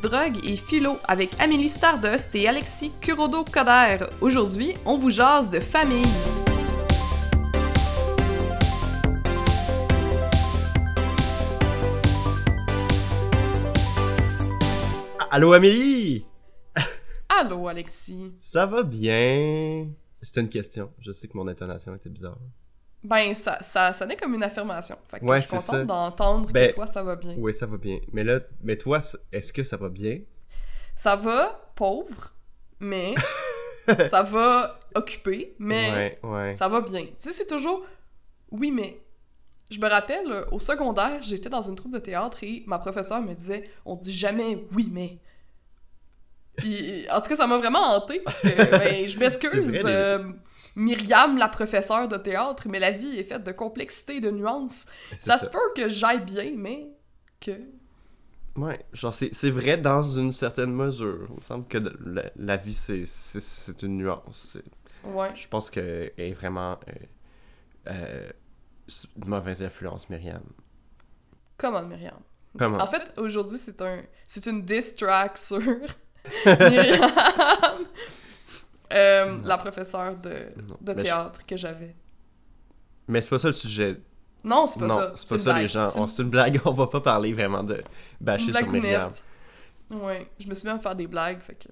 drogue et philo avec Amélie Stardust et Alexis Kurodo-Coder. Aujourd'hui, on vous jase de famille. Allô Amélie! Allô Alexis. Ça va bien? C'était une question. Je sais que mon intonation était bizarre. Ben, ça, ça sonnait comme une affirmation. Fait que Ouais, je suis contente d'entendre Ben, que toi, ça va bien. Oui, ça va bien. Mais là, mais toi, est-ce que ça va bien? Ça va pauvre, mais ça va occupé, mais Ouais, ouais. ça va bien. Tu sais, c'est toujours oui, mais. Je me rappelle, euh, au secondaire, j'étais dans une troupe de théâtre et ma professeure me disait on dit jamais oui, mais. Puis, en tout cas, ça m'a vraiment hanté parce que, ben, je m'excuse, euh, Myriam, la professeure de théâtre, mais la vie est faite de complexité et de nuances. Ça, se peut que j'aille bien, mais que. Ouais, genre c'est c'est vrai dans une certaine mesure. Il me semble que la, la vie, c'est- une nuance. Ouais. Je pense qu'elle est vraiment euh, euh, de mauvaise influence, Myriam. Comment, Myriam? Comment? En fait, aujourd'hui, c'est un c'est une diss track sur Myriam, Euh, la professeure de, de je- théâtre que j'avais. Mais c'est pas ça le sujet. Non, c'est pas non, ça. c'est pas ça les gens. C'est une- blague, on va pas parler vraiment de bâcher sur Myriam. Ouais, je me souviens de faire des blagues, fait que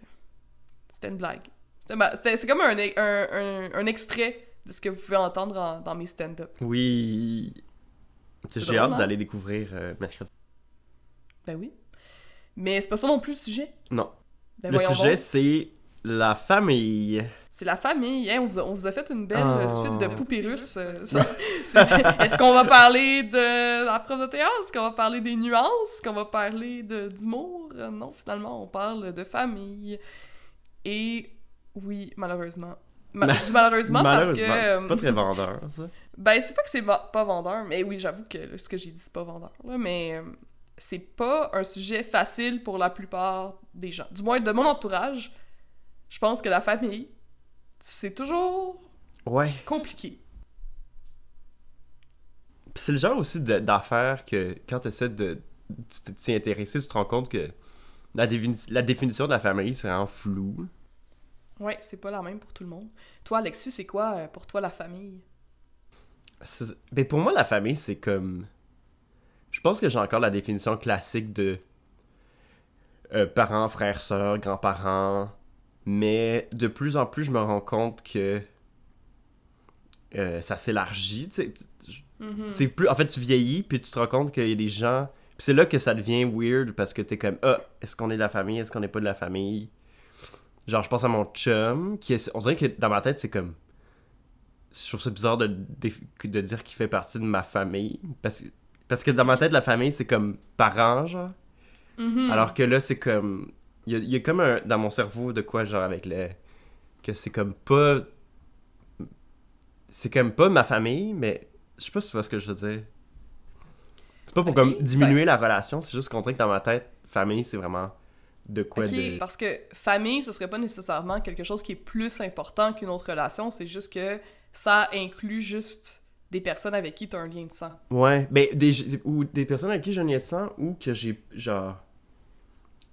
c'était une blague. C'est comme un, un, un, un extrait de ce que vous pouvez entendre en- dans mes stand-up. Oui. J'ai hâte hein? d'aller découvrir euh, mercredi. Ben oui. Mais c'est pas ça non plus le sujet? Non. Ben le sujet, c'est la famille. C'est la famille, hein? On vous a, on vous a fait une belle Oh. euh, suite de poupées russes. euh, Est-ce qu'on va parler de la prof de théâtre? Est-ce qu'on va parler des nuances? Est-ce qu'on va parler d'humour? Euh, Non, finalement, on parle de famille. Et oui, malheureusement. Ma- je dis malheureusement, parce que... Malheureusement, euh, c'est pas très vendeur, ça. Ben, c'est pas que c'est pas vendeur, mais oui, j'avoue que ce que j'ai dit, c'est pas vendeur. Là, mais euh, c'est pas un sujet facile pour la plupart des gens. Du moins, de mon entourage, je pense que la famille, c'est toujours Ouais. compliqué. C'est le genre aussi d'affaires que quand tu essaies de t'y intéresser, tu te rends compte que la, défini- la définition de la famille, c'est vraiment flou. Ouais, c'est pas la même pour tout le monde. Toi, Alexis, c'est quoi euh, pour toi la famille? C'est- Ben pour moi, la famille, c'est comme. Je pense que j'ai encore la définition classique de euh, parents, frères, sœurs, grands-parents. Mais de plus en plus, je me rends compte que euh, ça s'élargit. plus en fait tu vieillis puis tu te rends compte qu'il y a des gens puis c'est là que ça devient weird parce que t'es comme ah est-ce qu'on est de la famille est-ce qu'on n'est pas de la famille? Genre je pense à mon chum qui est on dirait que dans ma tête c'est comme je trouve ça bizarre de, de, dire qu'il fait partie de ma famille parce que parce que dans ma tête la famille c'est comme parents genre Mhm. alors que là c'est comme il y a, il y a comme un dans mon cerveau de quoi genre avec le que c'est comme pas c'est comme pas ma famille mais je sais pas si tu vois ce que je veux dire c'est pas pour comme diminuer la relation c'est juste qu'on dirait que dans ma tête famille c'est vraiment de quoi Ok, de parce que famille, ce serait pas nécessairement quelque chose qui est plus important qu'une autre relation, c'est juste que ça inclut juste des personnes avec qui tu as un lien de sang. ouais mais des ou des personnes avec qui j'ai un lien de sang ou que j'ai genre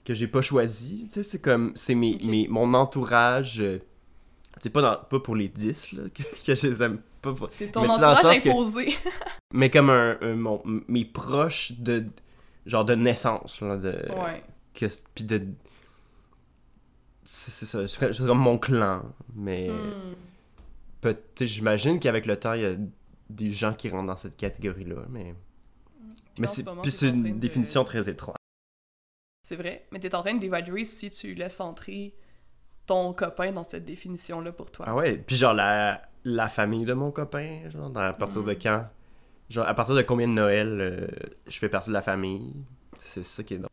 que j'ai pas choisi tu sais c'est comme c'est mes, mes mon entourage euh, c'est pas dans, pas pour les 10 là que, que je les aime pas C'est ton Mais entourage sens que- imposé. mais comme un, un- mon, mes proches de genre de naissance là, de ouais. que de c'est ça c'est comme mon clan mais Hmm. j'imagine qu'avec le temps il y a des gens qui rentrent dans cette catégorie là mais mais en ce c'est puis c'est une de- définition très étroite C'est vrai, mais t'es en train d'évaluer si tu laisses entrer ton copain dans cette définition-là pour toi. ah ouais puis genre la la famille de mon copain genre à partir de Mm. quand? Genre à partir de combien de Noël euh, je fais partie de la famille? C'est ça qui est drôle.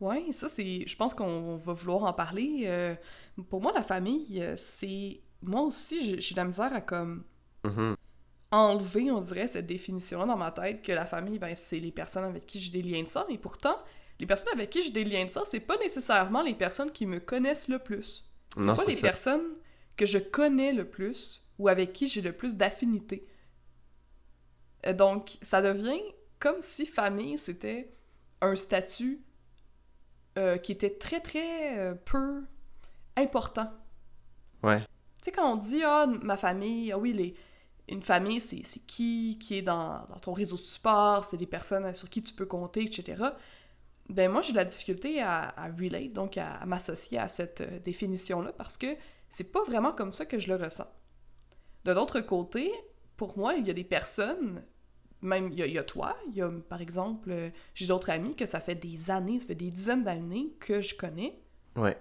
Ouais, ça c'est. Je pense qu'on va vouloir en parler. Euh, pour moi, la famille, euh, c'est. Moi aussi, j'ai de la misère à comme Mhm. enlever, on dirait, cette définition-là dans ma tête que la famille, ben, c'est les personnes avec qui j'ai des liens de sang. Et pourtant, les personnes avec qui j'ai des liens de sang, c'est pas nécessairement les personnes qui me connaissent le plus. C'est pas les ça. personnes que je connais le plus ou avec qui j'ai le plus d'affinité. Euh, Donc, ça devient comme si famille, c'était un statut euh, qui était très, très euh, peu important. Ouais. Tu sais, quand on dit, ah, ma famille, ah oui, les, une famille, c'est c'est qui qui est dans, dans ton réseau de support, c'est des personnes sur qui tu peux compter, etc. Ben moi, j'ai de la difficulté à, à relate, donc à, à m'associer à cette euh, définition-là, parce que c'est pas vraiment comme ça que je le ressens. De l'autre côté, pour moi, il y a des personnes, même il y a, il y a toi, il y a par exemple, euh, j'ai d'autres amis que ça fait des années, ça fait des dizaines d'années que je connais, Ouais.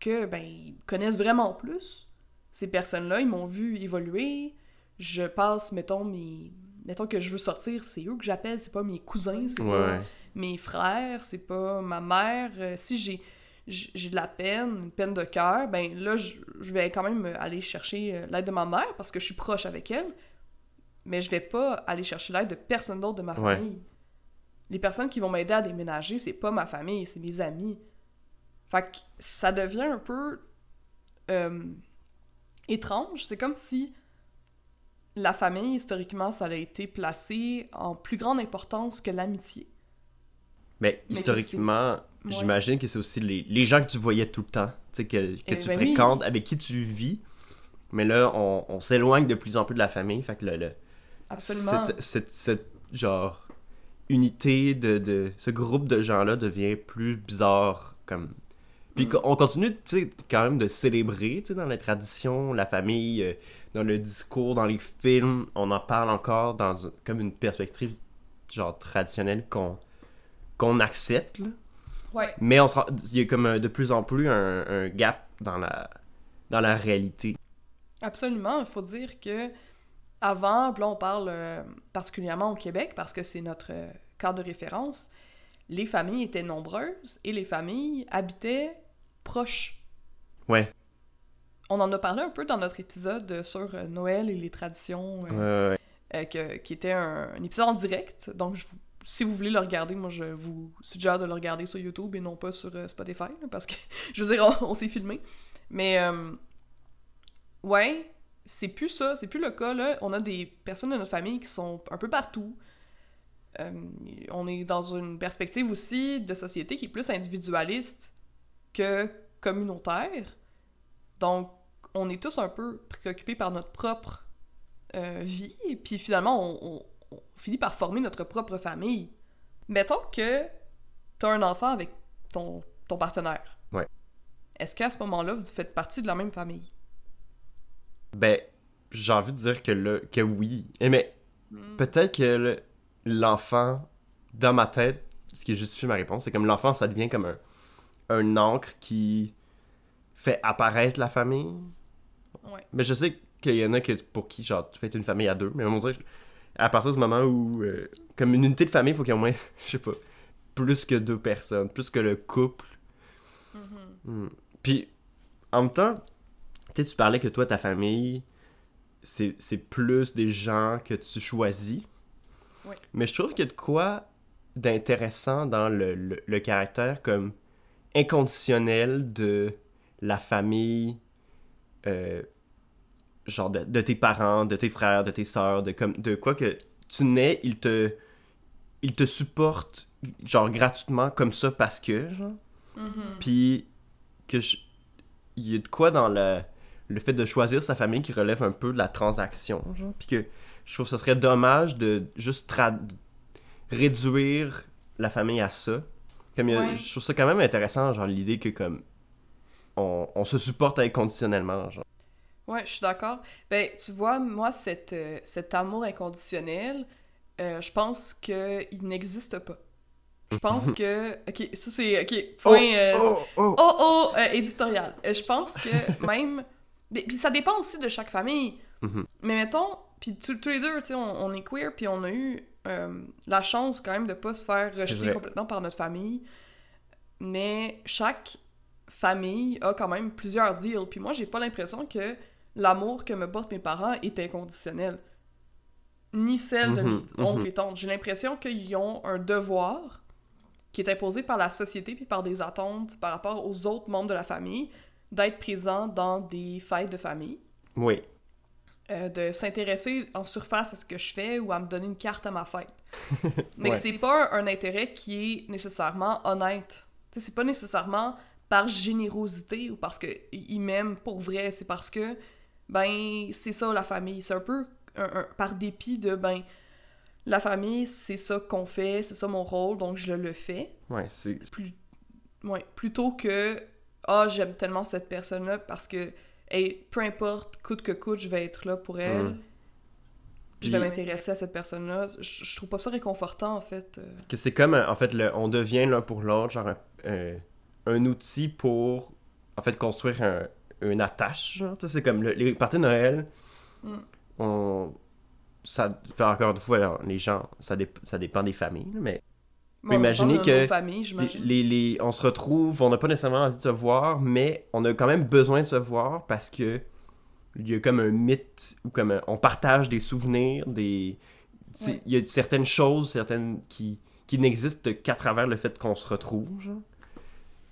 que ben ils connaissent vraiment plus. Ces personnes-là, ils m'ont vu évoluer. Je passe, mettons, mes. Mettons que je veux sortir, c'est eux que j'appelle, c'est pas mes cousins, c'est Ouais, pas ouais. Mes frères, c'est pas ma mère. Euh, si j'ai j'ai de la peine, une peine de cœur, ben là, je, je vais quand même aller chercher euh, l'aide de ma mère parce que je suis proche avec elle. Mais je vais pas aller chercher l'aide de personne d'autre de ma Ouais. famille. Les personnes qui vont m'aider à déménager, c'est pas ma famille, c'est mes amis. Fait que ça devient un peu euh, étrange. C'est comme si la famille, historiquement, ça a été placé en plus grande importance que l'amitié. Mais Mais que historiquement, Ouais. j'imagine que c'est aussi les, les gens que tu voyais tout le temps, que, que Eh tu ben oui. fréquentes, avec qui tu vis. Mais là, on, on s'éloigne de plus en plus de la famille. Fait que le, le- Absolument. cette, cette, cette, genre unité de, de ce groupe de gens-là devient plus bizarre comme puis Mm. on continue quand même de célébrer dans la tradition la famille euh, dans le discours dans les films on en parle encore dans comme une perspective genre traditionnelle qu'on qu'on accepte là. Ouais. mais on il y a comme de plus en plus un, un gap dans la dans la réalité Absolument, il faut dire que avant, là on parle euh, particulièrement au Québec parce que c'est notre euh, cadre de référence, les familles étaient nombreuses et les familles habitaient proches. ouais On en a parlé un peu dans notre épisode sur euh, Noël et les traditions, ouais, ouais, ouais. que- qui était un, un épisode en direct. Donc je vous- si vous voulez le regarder, moi je vous suggère de le regarder sur YouTube et non pas sur euh, Spotify, parce que je veux dire, on, s'est filmé. Mais euh, ouais, c'est plus ça, c'est plus le cas là. On a des personnes de notre famille qui sont un peu partout. Euh, on est dans une perspective aussi de société qui est plus individualiste que communautaire. Donc, on est tous un peu préoccupés par notre propre euh, vie, et puis finalement, on finit par former notre propre famille. Mettons que t'as un enfant avec ton, ton partenaire. Ouais. Est-ce qu'à ce moment-là, vous faites partie de la même famille? Ben, j'ai envie de dire que, là, que oui. Eh, Mais peut-être que le- l'enfant, dans ma tête, ce qui justifie ma réponse, c'est comme l'enfant, ça devient comme un, un encre qui fait apparaître la famille. Ouais. Mais je sais qu'il y en a que, pour qui, genre, tu peux être une famille à deux, mais on dirait, à partir du moment où, euh, comme une unité de famille, il faut qu'il y ait au moins, je sais pas, plus que deux personnes, plus que le couple. Hmm. Puis, en même temps, tu sais, tu parlais que toi, ta famille, c'est plus des gens que tu choisis. Ouais. Mais je trouve qu'il y a de quoi d'intéressant dans le, le, le caractère comme inconditionnel de la famille, euh, genre de, de tes parents, de tes frères, de tes sœurs, de, comme, de quoi que tu nais, ils te, ils te supportent genre gratuitement comme ça parce que, genre. Mhm. Puis que je- il y a de quoi dans le, le fait de choisir sa famille qui relève un peu de la transaction, genre. Puis que je trouve que ce serait dommage de juste tra- réduire la famille à ça. Comme a- Ouais. je trouve ça quand même intéressant, genre l'idée que comme on, on se supporte inconditionnellement, genre. Ouais, je suis d'accord. Ben, tu vois, moi, cette, euh, cet amour inconditionnel, euh, je pense qu'il n'existe pas. Je pense que... Ok, ça c'est... Ok, point... euh, oh, oh. Oh oh, éditorial. Je pense que même. Puis ça dépend aussi de chaque famille. Mhm. Mais mettons, puis tous les deux, tu sais, on, on est queer, puis on a eu la chance quand même de pas se faire rejeter complètement par notre famille. Mais chaque famille a quand même plusieurs deals. Puis moi, j'ai pas l'impression que l'amour que me portent mes parents est inconditionnel. Ni celle de Mhm, mes oncles mhm. et tantes. J'ai l'impression qu'ils ont un devoir qui est imposé par la société puis par des attentes par rapport aux autres membres de la famille d'être présent dans des fêtes de famille, Oui. euh, de s'intéresser en surface à ce que je fais ou à me donner une carte à ma fête. Mais Ouais. que c'est pas un intérêt qui est nécessairement honnête c'est pas nécessairement par générosité ou parce qu'ils m'aiment pour vrai, c'est parce que, ben, c'est ça la famille. C'est un peu par dépit de, ben, la famille, c'est ça qu'on fait, c'est ça mon rôle, donc je le fais. Ouais, c'est. Plus... Ouais, plutôt que, ah, j'aime tellement cette personne-là parce que, hey, peu importe, coûte que coûte, je vais être là pour elle. Mm. Je vais m'intéresser à cette personne-là. Je, trouve pas ça réconfortant, en fait. Euh. Que c'est comme, en fait, le, on devient l'un pour l'autre, genre, un outil pour, en fait, construire un, une attache. C'est comme les parties de Noël. Mm. On, ça fait encore une fois, les gens, ça, ça dépend des familles, mais. imaginez que les, les, on se retrouve, on n'a pas nécessairement envie de se voir, mais on a quand même besoin de se voir parce que il y a comme un mythe ou comme on partage des souvenirs, des il y a certaines choses, certaines qui qui n'existent qu'à travers le fait qu'on se retrouve, genre.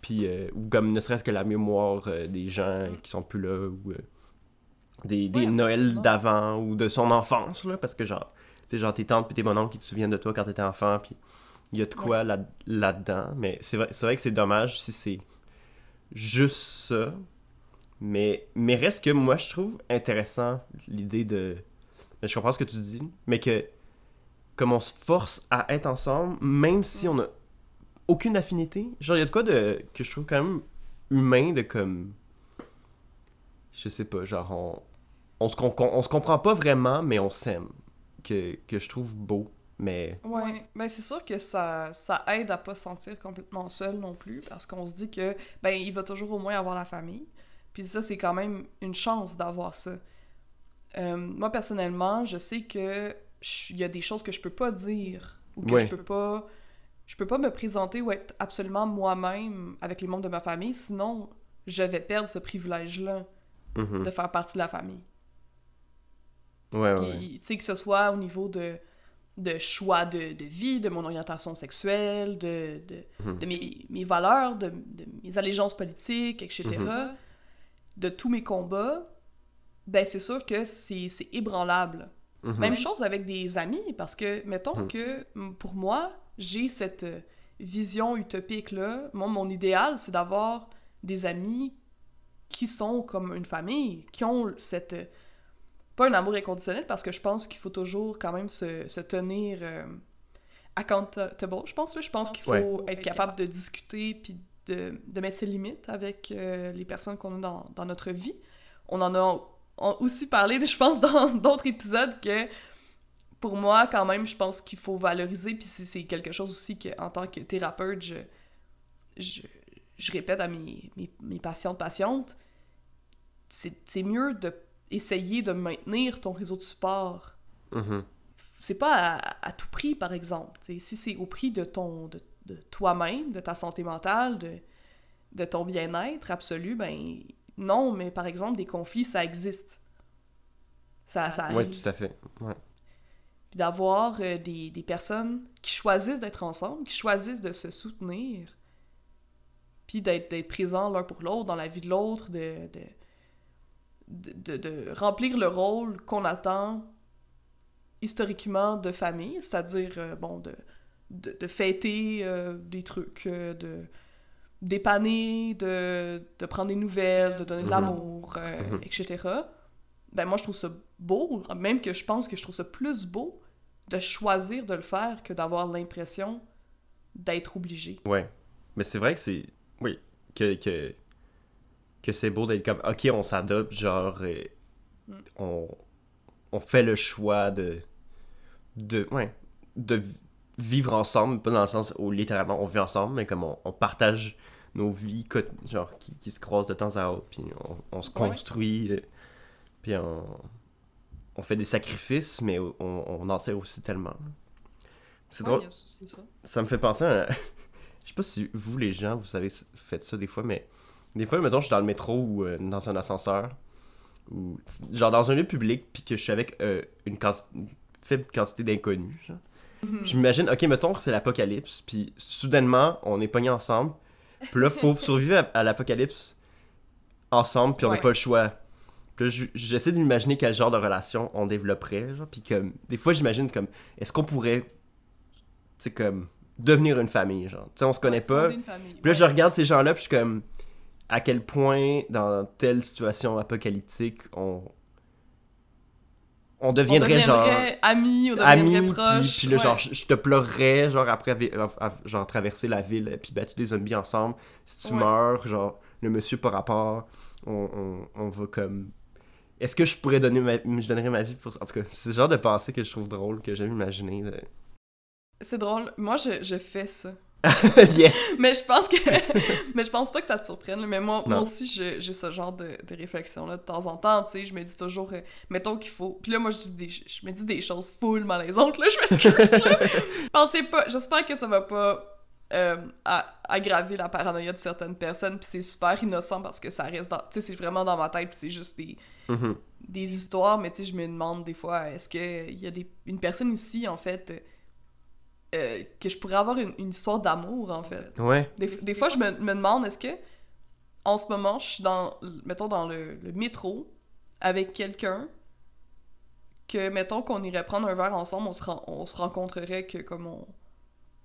Puis euh, ou comme ne serait-ce que la mémoire euh, des gens qui sont plus là ou euh, des, des Noëls d'avant ou de son enfance, là, parce que genre, tu sais, genre tes tantes et tes bonhommes qui te souviennent de toi quand t'étais enfant, puis il y a de quoi là, là-dedans. Mais c'est vrai, vrai que c'est dommage si c'est juste ça. Mais, mais reste que moi, je trouve intéressant l'idée de. Mais je comprends ce que tu dis, mais que comme on se force à être ensemble, même si on a aucune affinité. Genre, il y a de quoi de que je trouve quand même humain de comme. Je sais pas, genre, on, on, se, on, se comprend pas vraiment, mais on s'aime. Que, que je trouve beau. Mais... Ouais, ben c'est sûr que ça, ça aide à pas se sentir complètement seul non plus, parce qu'on se dit que, ben, il va toujours au moins avoir la famille. Puis ça, c'est quand même une chance d'avoir ça. Euh, moi, personnellement, je sais que il y a des choses que je peux pas dire, ou que je peux pas... Je peux pas me présenter ou être absolument moi-même avec les membres de ma famille, sinon je vais perdre ce privilège-là mm-hmm. de faire partie de la famille. Ouais, ouais. Tu sais, que ce soit au niveau de, de choix de, de vie, de mon orientation sexuelle, de, de, mhm. de mes, mes, valeurs, de, mes allégeances politiques, etc., mhm. de tous mes combats, ben c'est sûr que c'est ébranlable. Mhm. Même chose avec des amis, parce que, mettons que pour moi, j'ai cette vision utopique-là. Moi, mon idéal, c'est d'avoir des amis qui sont comme une famille, qui ont cette pas un amour inconditionnel parce que je pense qu'il faut toujours quand même se, se tenir euh, accountable, je pense. Je pense qu'il faut être capable de discuter puis de, de, mettre ses limites avec euh, les personnes qu'on a dans, dans, notre vie. On en a aussi parlé, je pense, dans d'autres épisodes que pour moi, quand même, je pense qu'il faut valoriser, puis c'est quelque chose aussi que, en tant que thérapeute, je, je, je répète à mes, mes, mes patientes patientes, c'est mieux de essayer de maintenir ton réseau de support. Mm-hmm. C'est pas à, tout prix, par exemple. si c'est au prix de ton de, de toi-même, de ta santé mentale, de, de ton bien-être absolu, ben non, mais par exemple, des conflits, ça existe. Ça, ça Oui, tout à fait. Ouais. Puis d'avoir euh, des, des, personnes qui choisissent d'être ensemble, qui choisissent de se soutenir, puis d'être présents l'un pour l'autre dans la vie de l'autre, de, de de, remplir le rôle qu'on attend historiquement de famille, c'est-à-dire, euh, bon, de, de, fêter euh, des trucs, euh, de dépanner, de, de prendre des nouvelles, de donner de mhm. l'amour, mhm. etc. Ben moi, je trouve ça beau, même que je pense que je trouve ça plus beau de choisir de le faire que d'avoir l'impression d'être obligé. Ouais. Mais c'est vrai que c'est... Oui, que, que que c'est beau d'être comme, ok, on s'adopte, genre, euh, mm. on, on fait le choix de, de, ouais, de vivre ensemble, pas dans le sens où littéralement on vit ensemble, mais comme on, partage nos vies, genre, qui, qui, se croisent de temps à autre, puis on, se construit, euh, puis on, on fait des sacrifices, mais on, on en sert aussi tellement. C'est drôle. Ça. ça. me fait penser à... Je sais pas si vous, les gens, vous avez fait ça des fois, mais des fois, mettons, je suis dans le métro ou euh, dans un ascenseur, ou genre dans un lieu public, puis que je suis avec euh, une, faible quantité d'inconnus. Mhm. Je m'imagine, ok, mettons, c'est l'apocalypse, puis soudainement, on est pognés ensemble, puis là, faut survivre à, l'apocalypse ensemble, puis on n'a pas le choix. Puis là, j'essaie d'imaginer quel genre de relation on développerait, genre, puis comme, des fois, j'imagine comme, est-ce qu'on pourrait, tu comme, devenir une famille, genre. Tu sais, on se connaît Ouais, pas. Puis là, ouais. je regarde ces gens-là, puis je suis comme, à quel point, dans telle situation apocalyptique, on. On On deviendrait, genre. deviendrait amis, on Amis, deviendrait puis, proches. puis là, ouais. genre, je je te pleurerais, genre, après, genre, traverser la ville, puis battu des zombies ensemble. Si tu Ouais. meurs, genre, le monsieur par rapport, on, on, on va comme. Est-ce que je pourrais donner ma... je donnerais ma vie pour ça? En tout cas, c'est le genre de pensée que je trouve drôle, que j'aime imaginer. de- C'est drôle. Moi, je, je fais ça. yes! Mais je pense que. mais je pense pas que ça te surprenne. Mais moi, aussi, j'ai ce genre de, de réflexion-là de temps en temps. Tu sais, je me dis toujours, euh, mettons qu'il faut. Puis là, moi, je, dis des, je me dis des choses full malaisantes, là. Je m'excuse. Pensez pas. J'espère que ça va pas. euh, aggraver la paranoïa de certaines personnes, puis c'est super innocent parce que ça reste dans... Tu sais, c'est vraiment dans ma tête, puis c'est juste des, Mhm. des histoires, mais tu sais, je me demande des fois, est-ce qu'il y a des, une personne ici, en fait, euh, que je pourrais avoir une, une histoire d'amour, en fait. Ouais. Des, des fois, je me, me demande, est-ce que, en ce moment, je suis dans, mettons, dans le, le métro avec quelqu'un que, mettons, qu'on irait prendre un verre ensemble, on se, ren- on se rencontrerait que, comme on...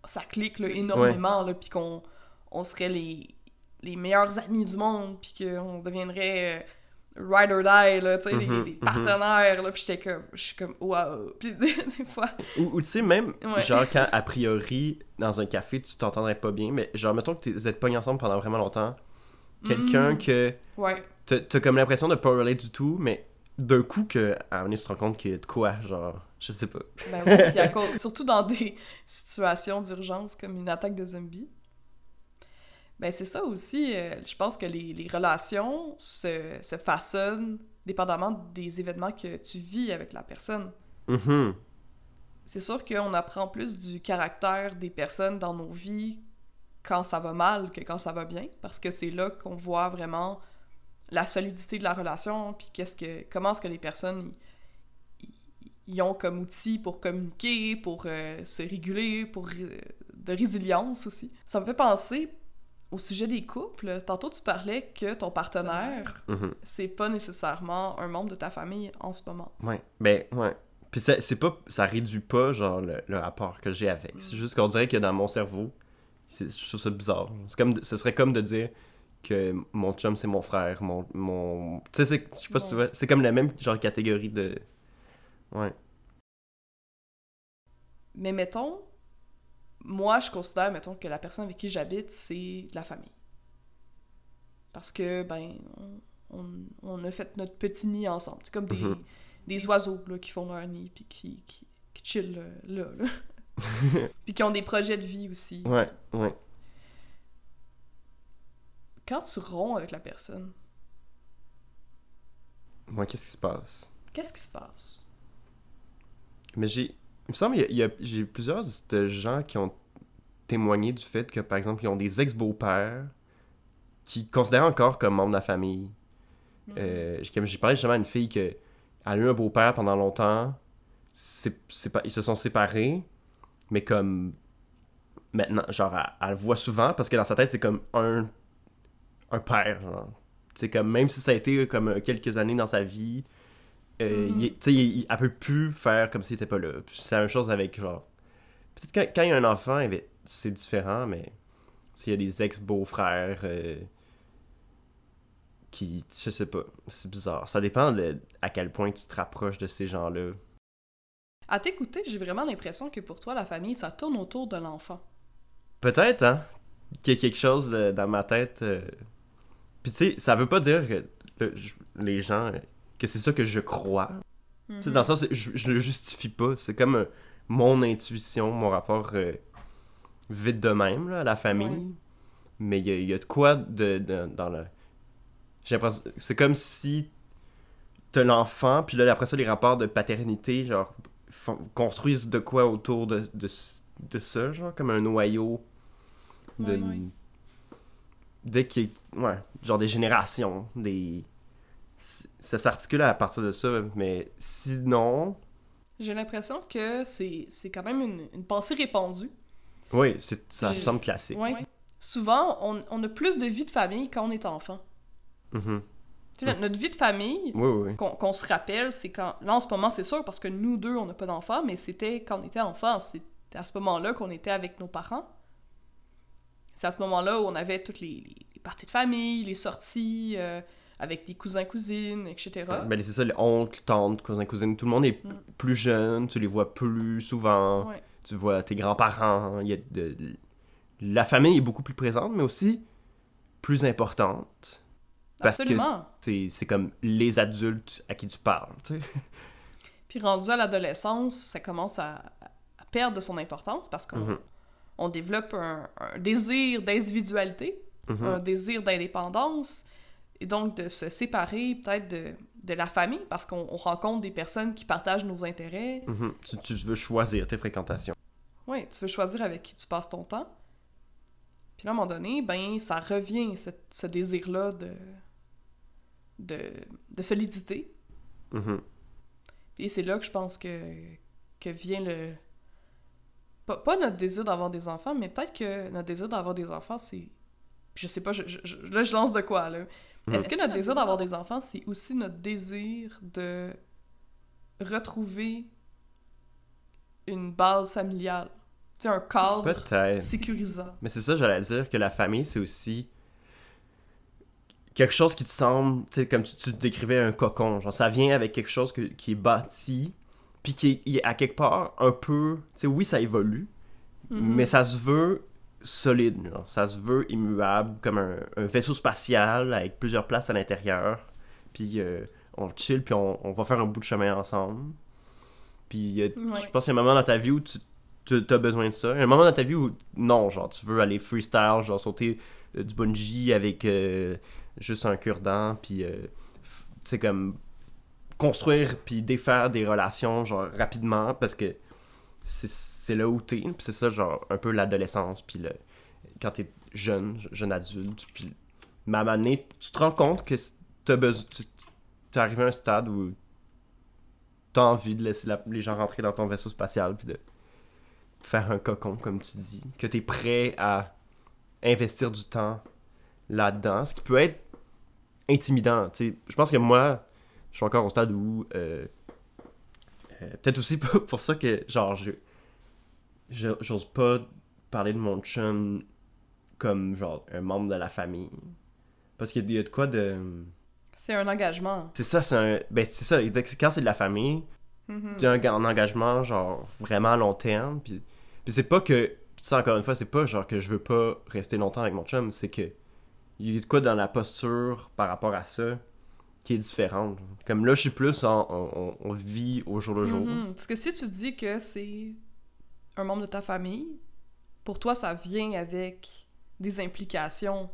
Ça clique, là, énormément, là, puis qu'on on serait les, les meilleurs amis du monde, puis qu'on deviendrait euh, ride or die, là, tu sais, les- Mhm, des mhm. partenaires, là, puis j'étais comme... Je suis comme, wow! Puis des, des fois... Ou, ou tu sais, même, Ouais. genre, quand a priori, dans un café, tu t'entendrais pas bien, mais genre, mettons que t'es- vous êtes pognés ensemble pendant vraiment longtemps, quelqu'un Mm. que Ouais. t'as comme l'impression de pas relate du tout, mais d'un coup, que, à un moment donné, tu te rends compte qu'il y a de quoi, genre, je sais pas. Ben oui, puis à cause- surtout dans des situations d'urgence comme une attaque de zombies. Ben c'est ça aussi, euh, je pense que les, les relations se, se façonnent dépendamment des événements que tu vis avec la personne. Mhm. C'est sûr qu'on apprend plus du caractère des personnes dans nos vies quand ça va mal que quand ça va bien, parce que c'est là qu'on voit vraiment la solidité de la relation, puis qu'est-ce que, comment est-ce que les personnes y ont comme outil pour communiquer, pour euh, se réguler, pour euh, de résilience aussi. Ça me fait penser au sujet des couples. Tantôt tu parlais que ton partenaire, Mhm. c'est pas nécessairement un membre de ta famille en ce moment. Ouais, ben, ouais. Puis ça- c'est pas, ça réduit pas, genre, le, le rapport que j'ai avec. C'est juste qu'on dirait que dans mon cerveau, c'est, je trouve ça bizarre. C'est comme, ce serait comme de dire que mon chum, c'est mon frère, mon... mon... Tu sais, c'est- je sais pas si tu vois, c'est comme la même, genre, catégorie de... Ouais. Mais mettons, moi, je considère, mettons, que la personne avec qui j'habite, c'est de la famille. Parce que, ben, on, a fait notre petit nid ensemble. C'est comme des, Mhm. des oiseaux, là, qui font leur nid, puis qui, qui, qui chillent euh, là, là. puis qui ont des projets de vie aussi. Ouais, ouais. Quand tu romps avec la personne, Moi, qu'est-ce qui se passe? qu'est-ce qui se passe? Mais j'ai. Il me semble qu'il y a- il y a, j'ai plusieurs de gens qui ont témoigné du fait que, par exemple, ils ont des ex-beaux-pères qui considèrent encore comme membres de la famille. Euh, j'ai- parlé justement à une fille que elle a eu un beau-père pendant longtemps. C'est, c'est pas, ils se sont séparés, mais comme maintenant, genre, elle, le voit souvent parce que dans sa tête, c'est comme un, un père. Genre. C'est comme, même si ça a été comme euh, quelques années dans sa vie, euh, Mhm. il il- elle peut plus faire comme s'il était pas là. C'est la même chose avec, genre. Peut-être quand, quand il y a un enfant, c'est différent, mais s'il y a des ex-beaux-frères. euh, qui, je sais pas, c'est bizarre. Ça dépend de à quel point tu te rapproches de ces gens-là. À t'écouter, j'ai vraiment l'impression que pour toi, la famille, ça tourne autour de l'enfant. Peut-être, hein, qu'il y a quelque chose de- dans ma tête. euh. Puis tu sais, ça veut pas dire que le- les gens, que c'est ça que je crois. Tu sais, dans le sens, je, je le justifie pas. C'est comme euh, mon intuition, mon rapport euh, vite de même là, à la famille. Ouais. Mais il y, a- il y a de quoi de, de- dans le. J'ai l'impression. C'est comme si t'as l'enfant, puis là, après ça, les rapports de paternité, genre, font- construisent de quoi autour de, de, de ça, genre, comme un noyau de. Ouais, ouais. Dès qu'il y a- Ouais, genre des générations, des. Ça s'articule à partir de ça, mais sinon. J'ai l'impression que c'est c'est quand même une, une pensée répandue. Oui, c'est- ça me semble classique. Ouais. Souvent, on, on a plus de vie de famille quand on est enfant. Mhm. Tu sais, notre vie de famille, Oui, oui, oui. qu'on se rappelle, c'est quand... Là, en ce moment, c'est sûr, parce que nous deux, on n'a pas d'enfants, mais c'était quand on était enfant. C'est c'était à ce moment-là qu'on était avec nos parents. C'est à ce moment-là où on avait toutes les, les parties de famille, les sorties euh, avec des cousins, cousines, etc. Ben, c'est ça, les oncles, tantes, cousins, cousines. Tout le monde est Mm. plus jeune, tu les vois plus souvent. Ouais. Tu vois tes grands-parents. Il y a de... La famille est beaucoup plus présente, mais aussi plus importante. Parce que Absolument. c'est c'est comme les adultes à qui tu parles, tu sais. Puis rendu à l'adolescence, ça commence à, à perdre de son importance parce qu'on Mhm. on développe un, un désir d'individualité, Mhm. un désir d'indépendance, et donc de se séparer peut-être de, de la famille parce qu'on on rencontre des personnes qui partagent nos intérêts. Mhm. tu, tu veux choisir tes fréquentations. Oui, tu veux choisir avec qui tu passes ton temps. Puis là, à un moment donné, ben, ça revient, cette- ce désir-là de, de, de solidité. Mhm. Puis c'est là que je pense que, que vient le... Pas, pas notre désir d'avoir des enfants, mais peut-être que notre désir d'avoir des enfants, c'est... Je sais pas, je, je- je- là, je lance de quoi, là. Est-ce que notre désir d'avoir des enfants, c'est aussi notre désir de retrouver une base familiale? Tu sais, un cadre sécurisant. Mais c'est ça, j'allais dire que la famille, c'est aussi quelque chose qui te semble, tu sais, comme tu, tu décrivais un cocon. Genre, ça vient avec quelque chose que- qui est bâti, puis qui est, à quelque part un peu. Tu sais, oui, ça évolue, Mhm. mais ça se veut solide. genre. Ça se veut immuable, comme un, un vaisseau spatial avec plusieurs places à l'intérieur. Puis euh, on chill, puis on, on va faire un bout de chemin ensemble. Puis euh, Ouais. je pense qu'il y a un moment dans ta vie où tu, tu as besoin de ça. Il y a un moment dans ta vie où non, genre tu veux aller freestyle, genre sauter euh, du bungee avec euh, juste un cure-dent, puis sais comme construire puis défaire des relations genre rapidement parce que c'est- c'est là où t'es, puis c'est ça genre un peu l'adolescence, puis le quand t'es jeune, jeune adulte, puis mais tu te rends compte que t'as besoin, t'es arrivé à un stade où t'as envie de laisser la- les gens rentrer dans ton vaisseau spatial puis de faire un cocon, comme tu dis, que t'es prêt à investir du temps là-dedans, ce qui peut être intimidant. tu sais. Je pense que moi, je suis encore au stade où euh, euh, peut-être aussi pour, ça que genre j'ose pas parler de mon chum comme genre un membre de la famille parce qu'il y a- il y a de quoi de C'est un engagement. c'est ça, c'est un. Ben, c'est ça. Quand c'est de la famille, tu as un, un engagement, genre, vraiment à long terme. Puis, puis c'est pas que. Ça, encore une fois, c'est pas genre que je veux pas rester longtemps avec mon chum. C'est que. Il y a de quoi dans la posture par rapport à ça qui est différente. Comme là, je suis plus en. On, on- on vit au jour le jour. Mhm. Parce que si tu dis que c'est un membre de ta famille, pour toi, ça vient avec des implications.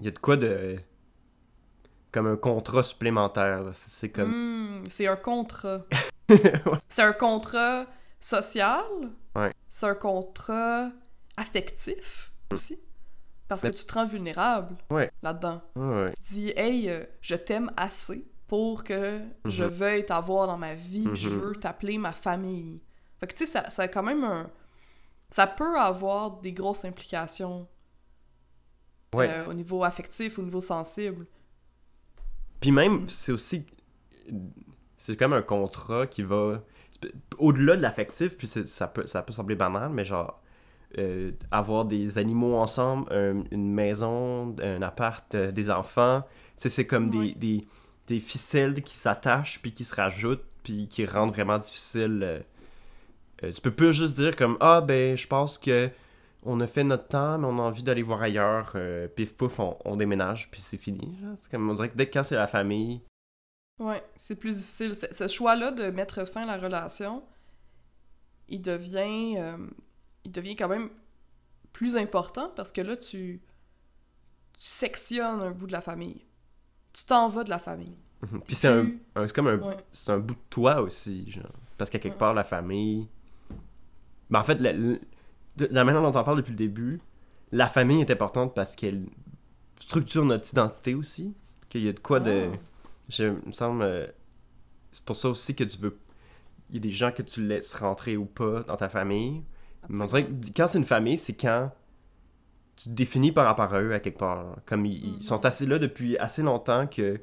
Il y a de quoi de. Comme un contrat supplémentaire. C'est comme. Hmm, c'est un contrat. c'est un contrat social. Ouais. C'est un contrat affectif aussi. Parce que tu te rends vulnérable Ouais. là-dedans. Tu dis, hey, euh, je t'aime assez pour que je Mhm. veuille t'avoir dans ma vie, puis je Mhm. veux t'appeler ma famille. Fait que tu sais, ça, ça a quand même un. Ça peut avoir des grosses implications Ouais. euh, au niveau affectif, au niveau sensible. Puis même, c'est aussi. C'est comme un contrat qui va. Au-delà de l'affectif, puis ça peut, ça peut sembler banal, mais genre. euh, avoir des animaux ensemble, un- une maison, un appart, euh, des enfants. C'est comme des, des, des ficelles qui s'attachent, puis qui se rajoutent, puis qui rendent vraiment difficile. Euh, tu peux plus juste dire comme Ah, ben, je pense que on a fait notre temps, mais on a envie d'aller voir ailleurs. euh, pif pouf, on, on déménage, puis c'est fini. C'est comme on dirait que dès que quand c'est la famille, Ouais, c'est plus difficile. Ce choix-là de mettre fin à la relation, il devient, euh, il devient quand même plus important parce que là, tu, tu sectionnes un bout de la famille. Tu t'en vas de la famille. Puis c'est un, plus- un- c'est comme un, Ouais. c'est un bout de toi aussi, genre. Parce qu'à quelque Ouais. part, la famille. Mais en fait, la, la- manière dont on parle depuis le début, la famille est importante parce qu'elle structure notre identité aussi. Qu'il y a de quoi de. Ah. Je, me semble. euh, c'est pour ça aussi que tu veux. Il y a des gens que tu laisses rentrer ou pas dans ta famille. Mais on dirait que quand c'est une famille, c'est quand tu te définis par rapport à eux à quelque part. Comme ils, ils Mhm. sont assez là depuis assez longtemps que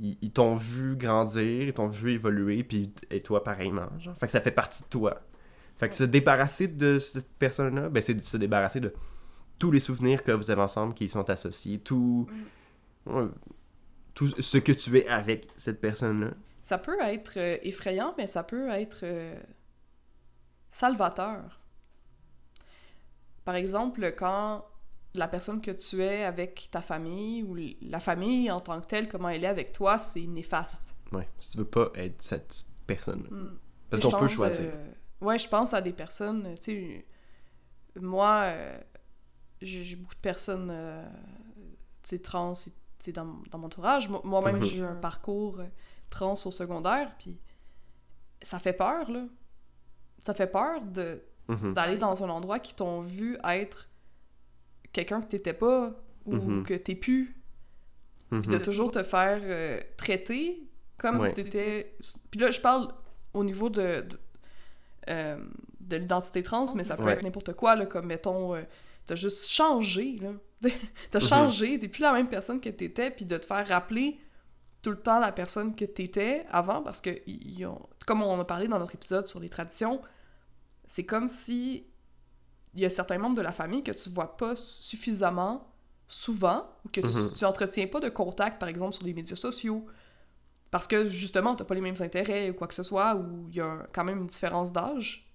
ils, ils t'ont vu grandir, ils t'ont vu évoluer, puis et toi pareillement. Genre. Fait que ça fait partie de toi. Fait que se débarrasser de cette personne-là, ben, c'est de se débarrasser de tous les souvenirs que vous avez ensemble qui y sont associés, tout, ouais, tout ce que tu es avec cette personne-là. Ça peut être euh, effrayant, mais ça peut être euh, salvateur. Par exemple, quand la personne que tu es avec ta famille ou la famille en tant que telle, comment elle est avec toi, c'est néfaste. Ouais, si tu veux pas être cette personne. Mm. Parce qu'on peut choisir. euh, ouais, je pense à des personnes, tu sais, moi, euh, j'ai beaucoup de personnes, euh, tu sais, trans, tu sais, dans, dans mon entourage. Moi- Moi-même, Mhm. j'ai un parcours euh, trans au secondaire, puis ça fait peur, là. Ça fait peur de Mhm. d'aller dans un endroit qui t'ont vu être quelqu'un que t'étais pas ou Mhm. que t'es plus puis de toujours te faire euh, traiter comme Ouais. si t'étais... Puis là, je parle au niveau de, de, euh, de l'identité trans, mais ça peut Ouais. être n'importe quoi, là, comme, mettons, euh, t'as juste changé, là. t'as Mhm. changé, t'es plus la même personne que t'étais, puis de te faire rappeler tout le temps la personne que t'étais avant, parce que, ils ils ont, comme on a parlé dans notre épisode sur les traditions, c'est comme si il y a certains membres de la famille que tu vois pas suffisamment souvent, ou que tu, tu entretiens pas de contact, par exemple, sur les médias sociaux, parce que, justement, t'as pas les mêmes intérêts ou quoi que ce soit, ou il y a quand même une différence d'âge,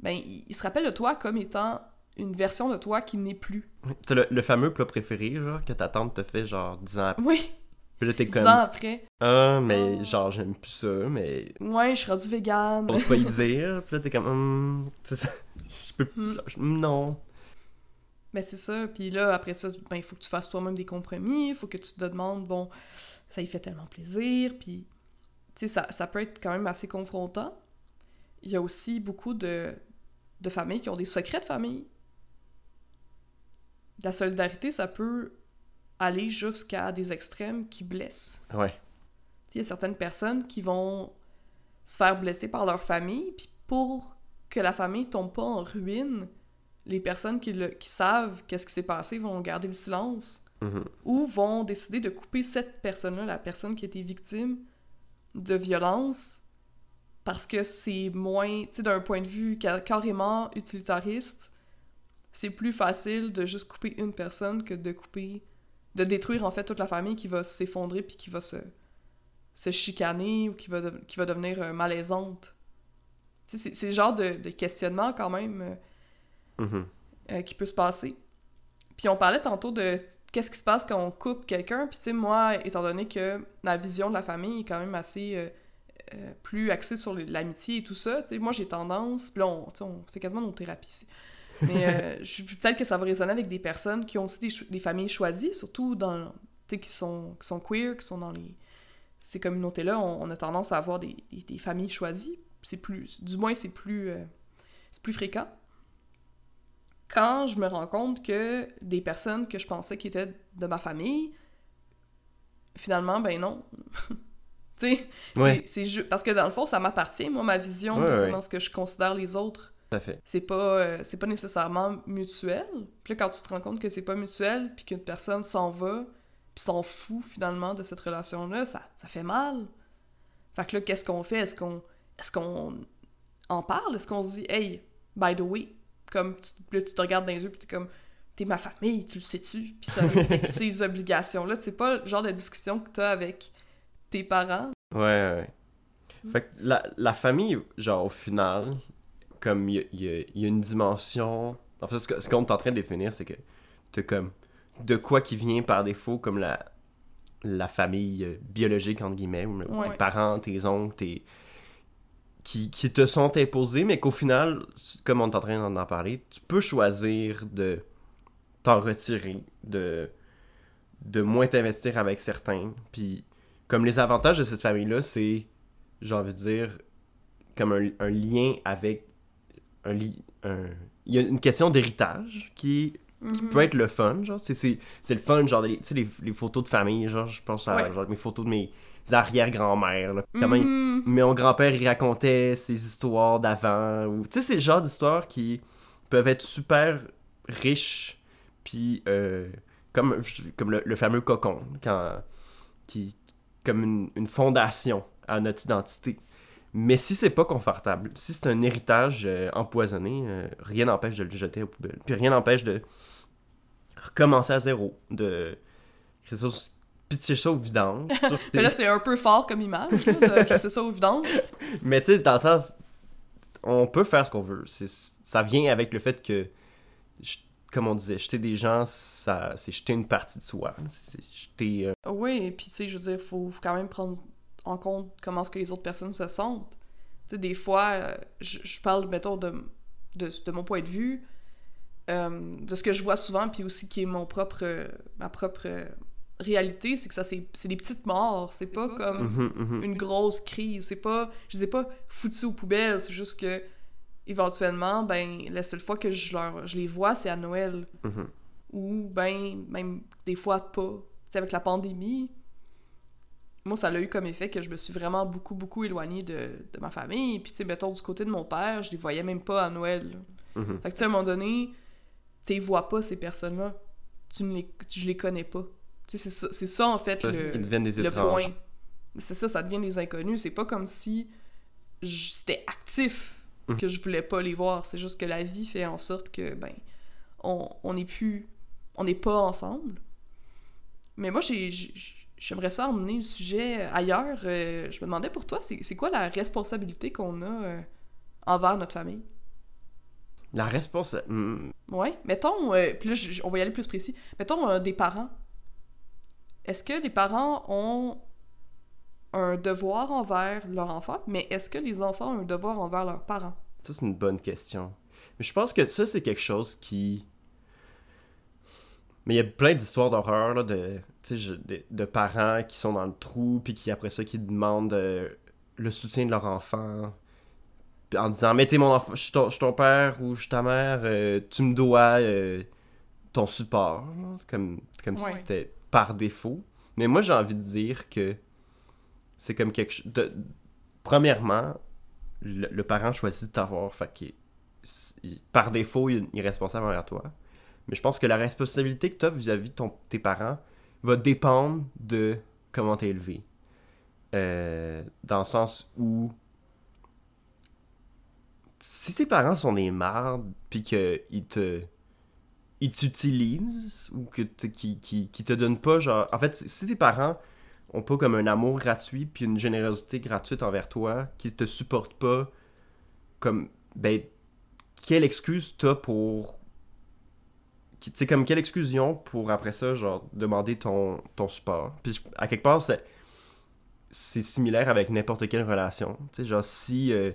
ben, il, se rappelle de toi comme étant une version de toi qui n'est plus. T'as le, le fameux plat préféré, genre, que ta tante te fait, genre, 10 ans après. Oui, Puis là, t'es comme, ans après. ah, mais Oh. genre, j'aime plus ça, mais Ouais, je suis rendu vegan. j'ose pas y dire. Puis là, t'es comme, hum, c'est ça. Je peux Hmm. je- non. Ben c'est ça. Puis là, après ça, ben, il faut que tu fasses toi-même des compromis. Il faut que tu te demandes, bon, ça y fait tellement plaisir. Puis, tu sais, ça, ça peut être quand même assez confrontant. Il y a aussi beaucoup de, de familles qui ont des secrets de famille. La solidarité, ça peut aller jusqu'à des extrêmes qui blessent. Ouais. Tu sais, Il y a certaines personnes qui vont se faire blesser par leur famille, puis pour que la famille tombe pas en ruine, les personnes qui, le- qui savent qu'est-ce qui s'est passé vont garder le silence Mhm. ou vont décider de couper cette personne-là, la personne qui a été victime de violence, parce que c'est moins, tu sais, d'un point de vue ca- carrément utilitariste, c'est plus facile de juste couper une personne que de couper, de détruire en fait toute la famille qui va s'effondrer puis qui va se, se chicaner ou qui va, de- qui va devenir euh, malaisante. Tu sais, c'est- c'est le genre de, de questionnement quand même Mhm. euh, qui peut se passer. Puis on parlait tantôt de qu'est-ce qui se passe quand on coupe quelqu'un. Puis tu sais, moi, étant donné que ma vision de la famille est quand même assez euh, euh, plus axée sur l'amitié et tout ça, tu sais, moi j'ai tendance, puis là on, on fait quasiment nos thérapies ici. Mais peut-être que ça va résonner avec des personnes qui ont aussi des, familles choisies, surtout dans, tu sais, qui sont, qui sont queer, qui sont dans les, ces communautés-là, on, on a tendance à avoir des, des- des familles choisies. C'est plus, du moins c'est plus, euh, c'est plus fréquent quand je me rends compte que des personnes que je pensais qui étaient de ma famille, finalement, ben non. tu sais, c'est- Ouais. c'est parce que dans le fond, ça m'appartient, moi, ma vision Ouais, de ouais. comment est-ce que je considère les autres. Tout à fait. C'est pas, euh, c'est pas nécessairement mutuel. Puis là, quand tu te rends compte que c'est pas mutuel, puis qu'une personne s'en va, puis s'en fout finalement de cette relation-là, ça, ça fait mal. Fait que là, qu'est-ce qu'on fait? Est-ce qu'on est-ce qu'on en parle? Est-ce qu'on se dit, hey, by the way, comme tu, puis là, tu te regardes dans les yeux, puis t'es comme, t'es ma famille, tu le sais-tu? Puis ça ces obligations-là, c'est pas le genre de discussion que t'as avec tes parents. Ouais, ouais. Mm. Fait que la, la famille, genre, au final, comme il y a, y y une dimension. En fait, ce que- ce qu'on est en train de définir, c'est que t'as comme de quoi qui vient par défaut, comme la, la famille euh, biologique, entre guillemets, ou Ouais. tes parents, tes oncles, tes. Qui, qui te sont imposés, mais qu'au final, comme on est en train d'en en parler, tu peux choisir de t'en retirer, de, de moins t'investir avec certains. Puis, comme les avantages de cette famille-là, c'est, j'ai envie de dire, comme un, un lien avec un, li- un- Il y a une question d'héritage qui, qui Mhm. peut être le fun, genre. C'est, le fun, genre, les- tu sais, les, les photos de famille, genre, je pense à Ouais. genre, mes photos de mes arrière-grand-mères, Mhm. mais mon grand-père, il racontait ses histoires d'avant. Ou... Tu sais, c'est le genre d'histoires qui peuvent être super riches. Puis, euh, comme, comme le, le fameux cocon, quand, qui, comme une, une fondation à notre identité. Mais si c'est pas confortable, si c'est un héritage euh, empoisonné, euh, rien n'empêche de le jeter aux poubelles. Puis rien n'empêche de recommencer à zéro, de pitcher ça au vidange. Mais là, c'est un peu fort comme image, là, de ça au vidange. Mais tu sais, dans le sens, on peut faire ce qu'on veut. Ça vient avec le fait que, je- comme on disait, jeter des gens, ça, c'est jeter une partie de soi. C'est jeter. euh, Oui, et puis tu sais, je veux dire, faut, faut quand même prendre en compte comment est-ce que les autres personnes se sentent. Tu sais, des fois, euh, je, je parle, mettons, de, de, de mon point de vue, euh, de ce que je vois souvent, puis aussi qui est mon propre, ma propre réalité, c'est que ça, c'est c'est des petites morts, c'est pas comme mhm, mhm. une grosse crise, c'est pas, je les ai pas foutus aux poubelles, c'est juste que, éventuellement, ben, la seule fois que je, leur, je les vois, c'est à Noël Mhm. ou ben même des fois pas. Sais, avec la pandémie, moi ça l'a eu comme effet que je me suis vraiment beaucoup beaucoup éloignée de, de ma famille. Puis tu sais, mettons du côté de mon père, je les voyais même pas à Noël. Mhm. Fait que tu sais, à un moment donné, tu les vois pas ces personnes-là. Tu ne les, tu- je les connais pas. C'est ça, c'est ça en fait le, Ils deviennent des le point. C'est ça, ça devient des inconnus. C'est pas comme si c'était actif Mhm. que je voulais pas les voir. C'est juste que la vie fait en sorte que, ben, on on n'est plus. On n'est pas ensemble. Mais moi, j'ai- j'ai- j'aimerais ça emmener le sujet ailleurs. Euh, je me demandais pour toi, c'est quoi la responsabilité qu'on a euh, envers notre famille? La réponse. hmm, Ouais, mettons, euh, puis là, on va y aller plus précis. Mettons euh, des parents. Est-ce que les parents ont un devoir envers leur enfant, mais est-ce que les enfants ont un devoir envers leurs parents? Ça, c'est une bonne question. Mais je pense que ça, c'est quelque chose qui. Mais il y a plein d'histoires d'horreur, là, de, je- de, de parents qui sont dans le trou, puis qui, après ça, qui demandent euh, le soutien de leur enfant. En disant, t'es mon enfant, je suis ton, père ou je suis ta mère, euh, tu me dois euh, ton support. Comme, comme Ouais. si c'était par défaut. Mais moi, j'ai envie de dire que c'est comme quelque chose. de- Premièrement, le, parent choisit de t'avoir, fait par défaut, il, il est responsable envers toi. Mais je pense que la responsabilité que tu as vis-à-vis de ton- tes parents va dépendre de comment t'es élevé. Euh, dans le sens où si tes parents sont des mardes, puis qu'ils te ils t'utilisent ou que qui, qui, qui te donnent pas genre en fait si- tes parents ont pas comme un amour gratuit puis une générosité gratuite envers toi qui te supportent pas comme ben quelle excuse t'as pour tu sais comme quelle excuse ils ont pour après ça genre demander ton, ton support? Puis à quelque part c'est c'est similaire avec n'importe quelle relation tu sais genre si euh,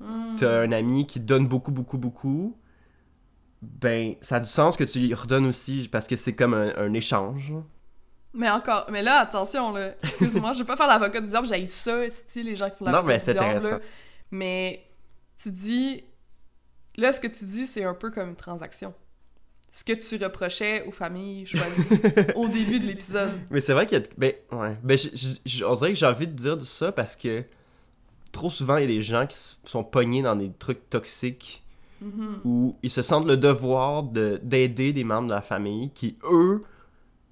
Hmm. t'as un ami qui donne beaucoup, beaucoup, beaucoup, ben, ça a du sens que tu lui redonnes aussi, parce que c'est comme un, un échange. Mais encore, mais là, attention, là, excuse-moi, je vais pas faire l'avocat du diable, j'ai ça, style les gens qui font l'avocat mais du diable, là. intéressant. Mais tu dis, là, ce que tu dis, c'est un peu comme une transaction. Ce que tu reprochais aux familles choisies au début de l'épisode. Mais c'est vrai qu'il y a... Ben, ouais. Ben, j- j- j- on dirait que j'ai envie de dire ça parce que trop souvent, il y a des gens qui sont pognés dans des trucs toxiques Mhm. où ils se sentent le devoir de- d'aider des membres de la famille qui, eux,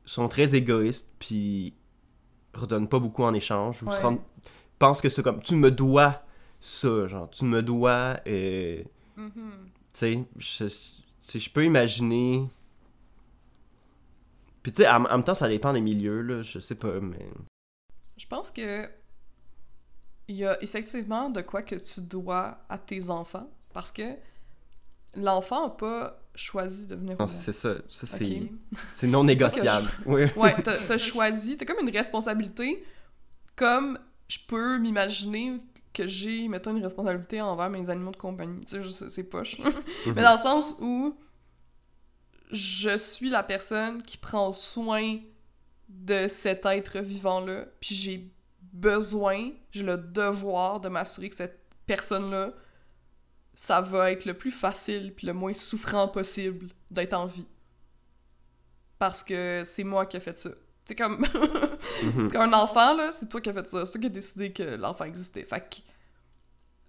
sont très égoïstes puis redonnent pas beaucoup en échange ou se rendent- pensent que c'est comme tu me dois ça, genre tu me dois. euh, tu sais, je, tu sais, je peux imaginer. Puis tu sais, en, en même temps, ça dépend des milieux, là, je sais pas, mais. Je pense que il y a effectivement de quoi que tu dois à tes enfants parce que l'enfant n'a pas choisi de venir au Non, c'est ça, ça c'est non négociable. Oui. Ouais, t'as t'as choisi, t'as comme une responsabilité, comme je peux m'imaginer que j'ai, mettons, une responsabilité envers mes animaux de compagnie. Tu sais, je c'est poche. Mais dans le sens où je suis la personne qui prend soin de cet être vivant-là, puis j'ai besoin, j'ai le devoir de m'assurer que cette personne-là, ça va être le plus facile puis le moins souffrant possible d'être en vie. Parce que c'est moi qui ai fait ça. C'est comme Mhm. un enfant, là, c'est toi qui as fait ça. C'est toi qui as décidé que l'enfant existait. Fait que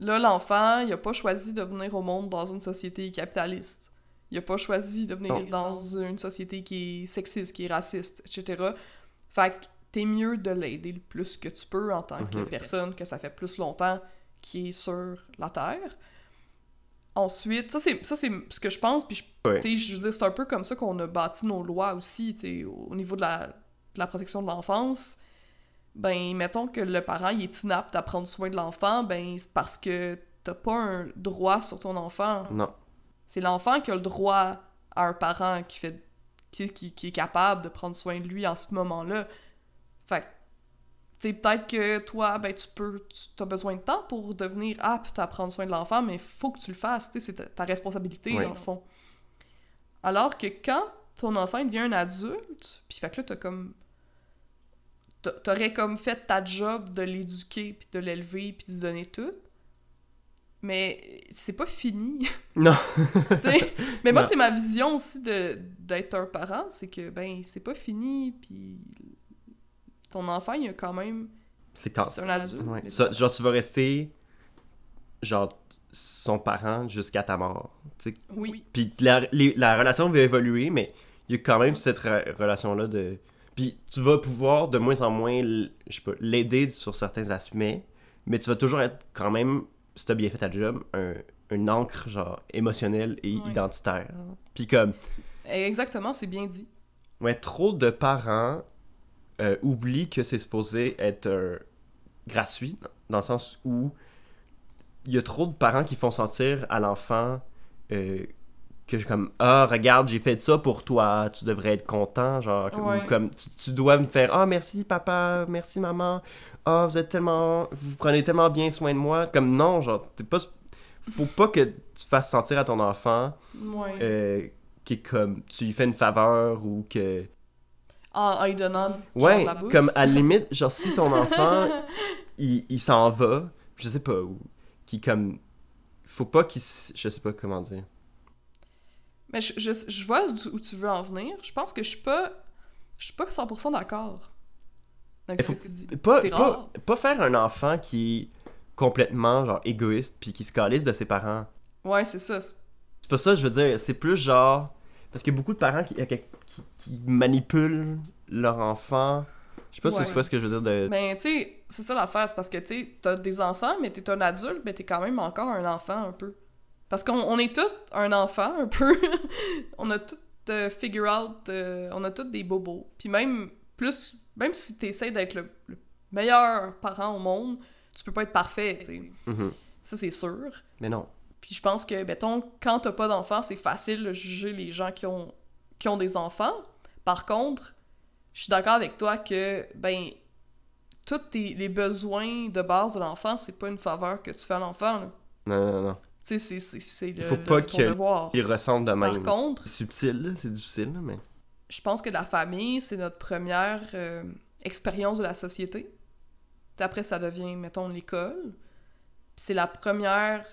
là, l'enfant, il a pas choisi de venir au monde dans une société capitaliste. Il a pas choisi de venir Non. dans une société qui est sexiste, qui est raciste, etc. Fait que t'es mieux de l'aider le plus que tu peux en tant que Mhm. personne que ça fait plus longtemps qui est sur la Terre. Ensuite, ça c'est ça c'est ce que je pense, puis je, sais, je veux dire, c'est un peu comme ça qu'on a bâti nos lois aussi, tu sais, au au niveau de la, de la protection de l'enfance. Ben, mettons que le parent il est inapte à prendre soin de l'enfant, ben c'est parce que t'as pas un droit sur ton enfant. Non. C'est l'enfant qui a le droit à un parent qui fait qui, qui, qui est capable de prendre soin de lui en ce moment-là. Fait peut-être que toi, ben, tu peux, tu as besoin de temps pour devenir apte à prendre soin de l'enfant, mais faut que tu le fasses, c'est ta, ta responsabilité, Oui. dans le fond. Alors que quand ton enfant il devient un adulte, puis fait que là, t'as comme... t'a- T'aurais comme fait ta job de l'éduquer, puis de l'élever, puis de lui donner tout, mais c'est pas fini. Non. Mais moi, c'est ma vision aussi de d'être un parent, c'est que, ben, c'est pas fini, puis ton enfant, il a quand même... C'est quand. C'est un adulte. Ouais. mais Ça- genre, tu vas rester, genre, son parent jusqu'à ta mort. tu sais. Oui. Puis la, les- la relation va évoluer, mais il y a quand même cette re- relation-là de. Puis tu vas pouvoir de moins en moins, l- je sais pas, l'aider sur certains aspects, mais tu vas toujours être quand même, si t'as bien fait ta job, un, un encre, genre, émotionnelle et Ouais. identitaire. Puis comme, Exactement, c'est bien dit. ouais, trop de parents euh, oublient que c'est supposé être euh, gratuit, dans le sens où il y a trop de parents qui font sentir à l'enfant euh, que je comme ah regarde j'ai fait ça pour toi tu devrais être content genre Ouais. ou comme tu, tu dois me faire ah merci papa merci maman ah vous êtes tellement vous prenez tellement bien soin de moi comme non genre t'es pas faut pas que tu fasses sentir à ton enfant Ouais. euh, qui est comme tu lui fais une faveur ou que En, en lui donnant Ouais, la comme à la limite, genre si ton enfant, il, il s'en va, je sais pas, ou qui comme... Faut pas qu'il... Je sais pas comment dire. Mais je, je, je vois où tu, où veux en venir. Je pense que je suis pas... Je suis pas 100% d'accord. faut- que tu dis. Pas, pas, pas faire un enfant qui est complètement, genre, égoïste, puis qui se calisse de ses parents. Ouais, c'est ça. C'est- pas ça je veux dire, c'est plus genre... Parce qu'il y a beaucoup de parents qui, qui, qui manipulent leur enfant. Je sais pas Ouais. si tu vois ce que je veux dire de... Ben, tu sais, c'est ça l'affaire, c'est parce que, tu sais, t'as des enfants, mais t'es un adulte, mais t'es quand même encore un enfant, un peu. Parce qu'on on est tous un enfant, un peu. on a tous euh, figure out, euh, on a tous des bobos. Puis même, plus, même si t'essaies d'être le, le meilleur parent au monde, tu peux pas être parfait, tu sais. Mhm. Ça, c'est sûr. Mais non. Puis je pense que, mettons, quand t'as pas d'enfants, c'est facile de juger les gens qui ont, qui ont des enfants. Par contre, je suis d'accord avec toi que, ben, tous tes- les besoins de base de l'enfant, c'est pas une faveur que tu fais à l'enfant, là. Non, non, non. Tu sais, c'est- c'est c'est le, faut le- pas devoir. Ils ressentent de Par même. contre, C'est subtil, là, c'est difficile, là, mais... je pense que la famille, c'est notre première euh, expérience de la société. Puis Après, ça devient, mettons, l'école. Puis c'est la première...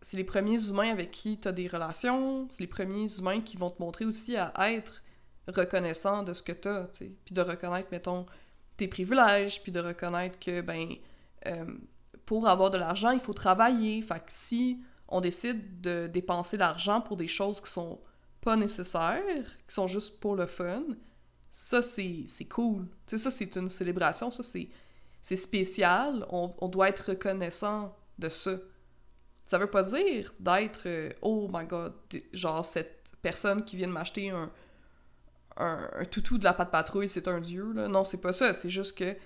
C'est les premiers humains avec qui tu as des relations. C'est les premiers humains qui vont te montrer aussi à être reconnaissant de ce que tu as, Puis de reconnaître, mettons, tes privilèges, puis de reconnaître que, ben, euh, pour avoir de l'argent, il faut travailler. Fait que si on décide de dépenser l'argent pour des choses qui sont pas nécessaires, qui sont juste pour le fun, ça, c'est cool. Ça, c'est une célébration, ça, c'est spécial. On doit être reconnaissant de ça. Ça veut pas dire d'être euh, oh my god, genre cette personne qui vient de m'acheter un, un, un toutou de la patte patrouille, c'est un dieu, là. Non, c'est pas ça. C'est juste que,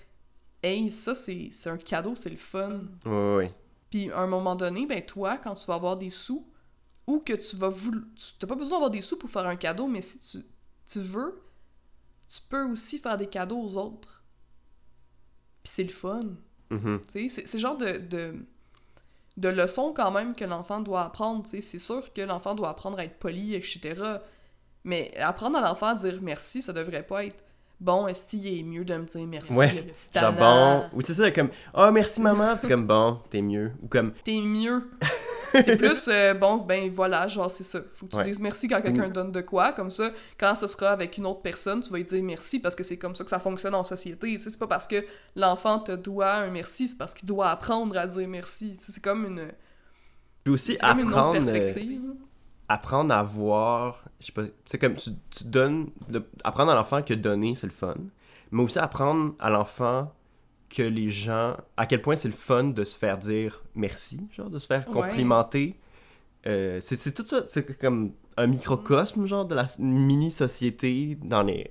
hey, ça, c'est un cadeau, c'est le fun. Ouais, ouais. Puis à un moment donné, ben toi, quand tu vas avoir des sous, ou que tu vas vouloir... Tu n'as pas besoin d'avoir des sous pour faire un cadeau, mais si tu, tu veux, tu peux aussi faire des cadeaux aux autres. Puis c'est le fun. Tu sais, c'est c'est le genre de, de, de leçon quand même que l'enfant doit apprendre. C'est sûr que l'enfant doit apprendre à être poli, etc. Mais apprendre à l'enfant à dire merci, ça devrait pas être bon, est-ce qu'il est mieux de me dire merci, Ouais, le petit talent. bon. Ou tu sais, comme, oh merci maman, t'es comme bon, t'es mieux. Ou comme, T'es mieux. c'est plus, euh, bon, ben voilà, genre c'est ça. Faut que tu Ouais. dises merci quand quelqu'un Ou- donne de quoi, comme ça, quand ce sera avec une autre personne, tu vas lui dire merci parce que c'est comme ça que ça fonctionne en société. Tu sais, c'est pas parce que l'enfant te doit un merci, c'est parce qu'il doit apprendre à dire merci. C'est comme une, puis aussi c'est comme une autre apprendre, euh, perspective. apprendre à voir, je sais pas, tu comme tu, tu donnes, de- apprendre à l'enfant que donner, c'est le fun. Mais aussi apprendre à l'enfant que les gens. À quel point c'est le fun de se faire dire merci, genre, de se faire Ouais. complimenter. Euh, c'est tout ça, c'est comme un microcosme, genre, de la mini-société dans les,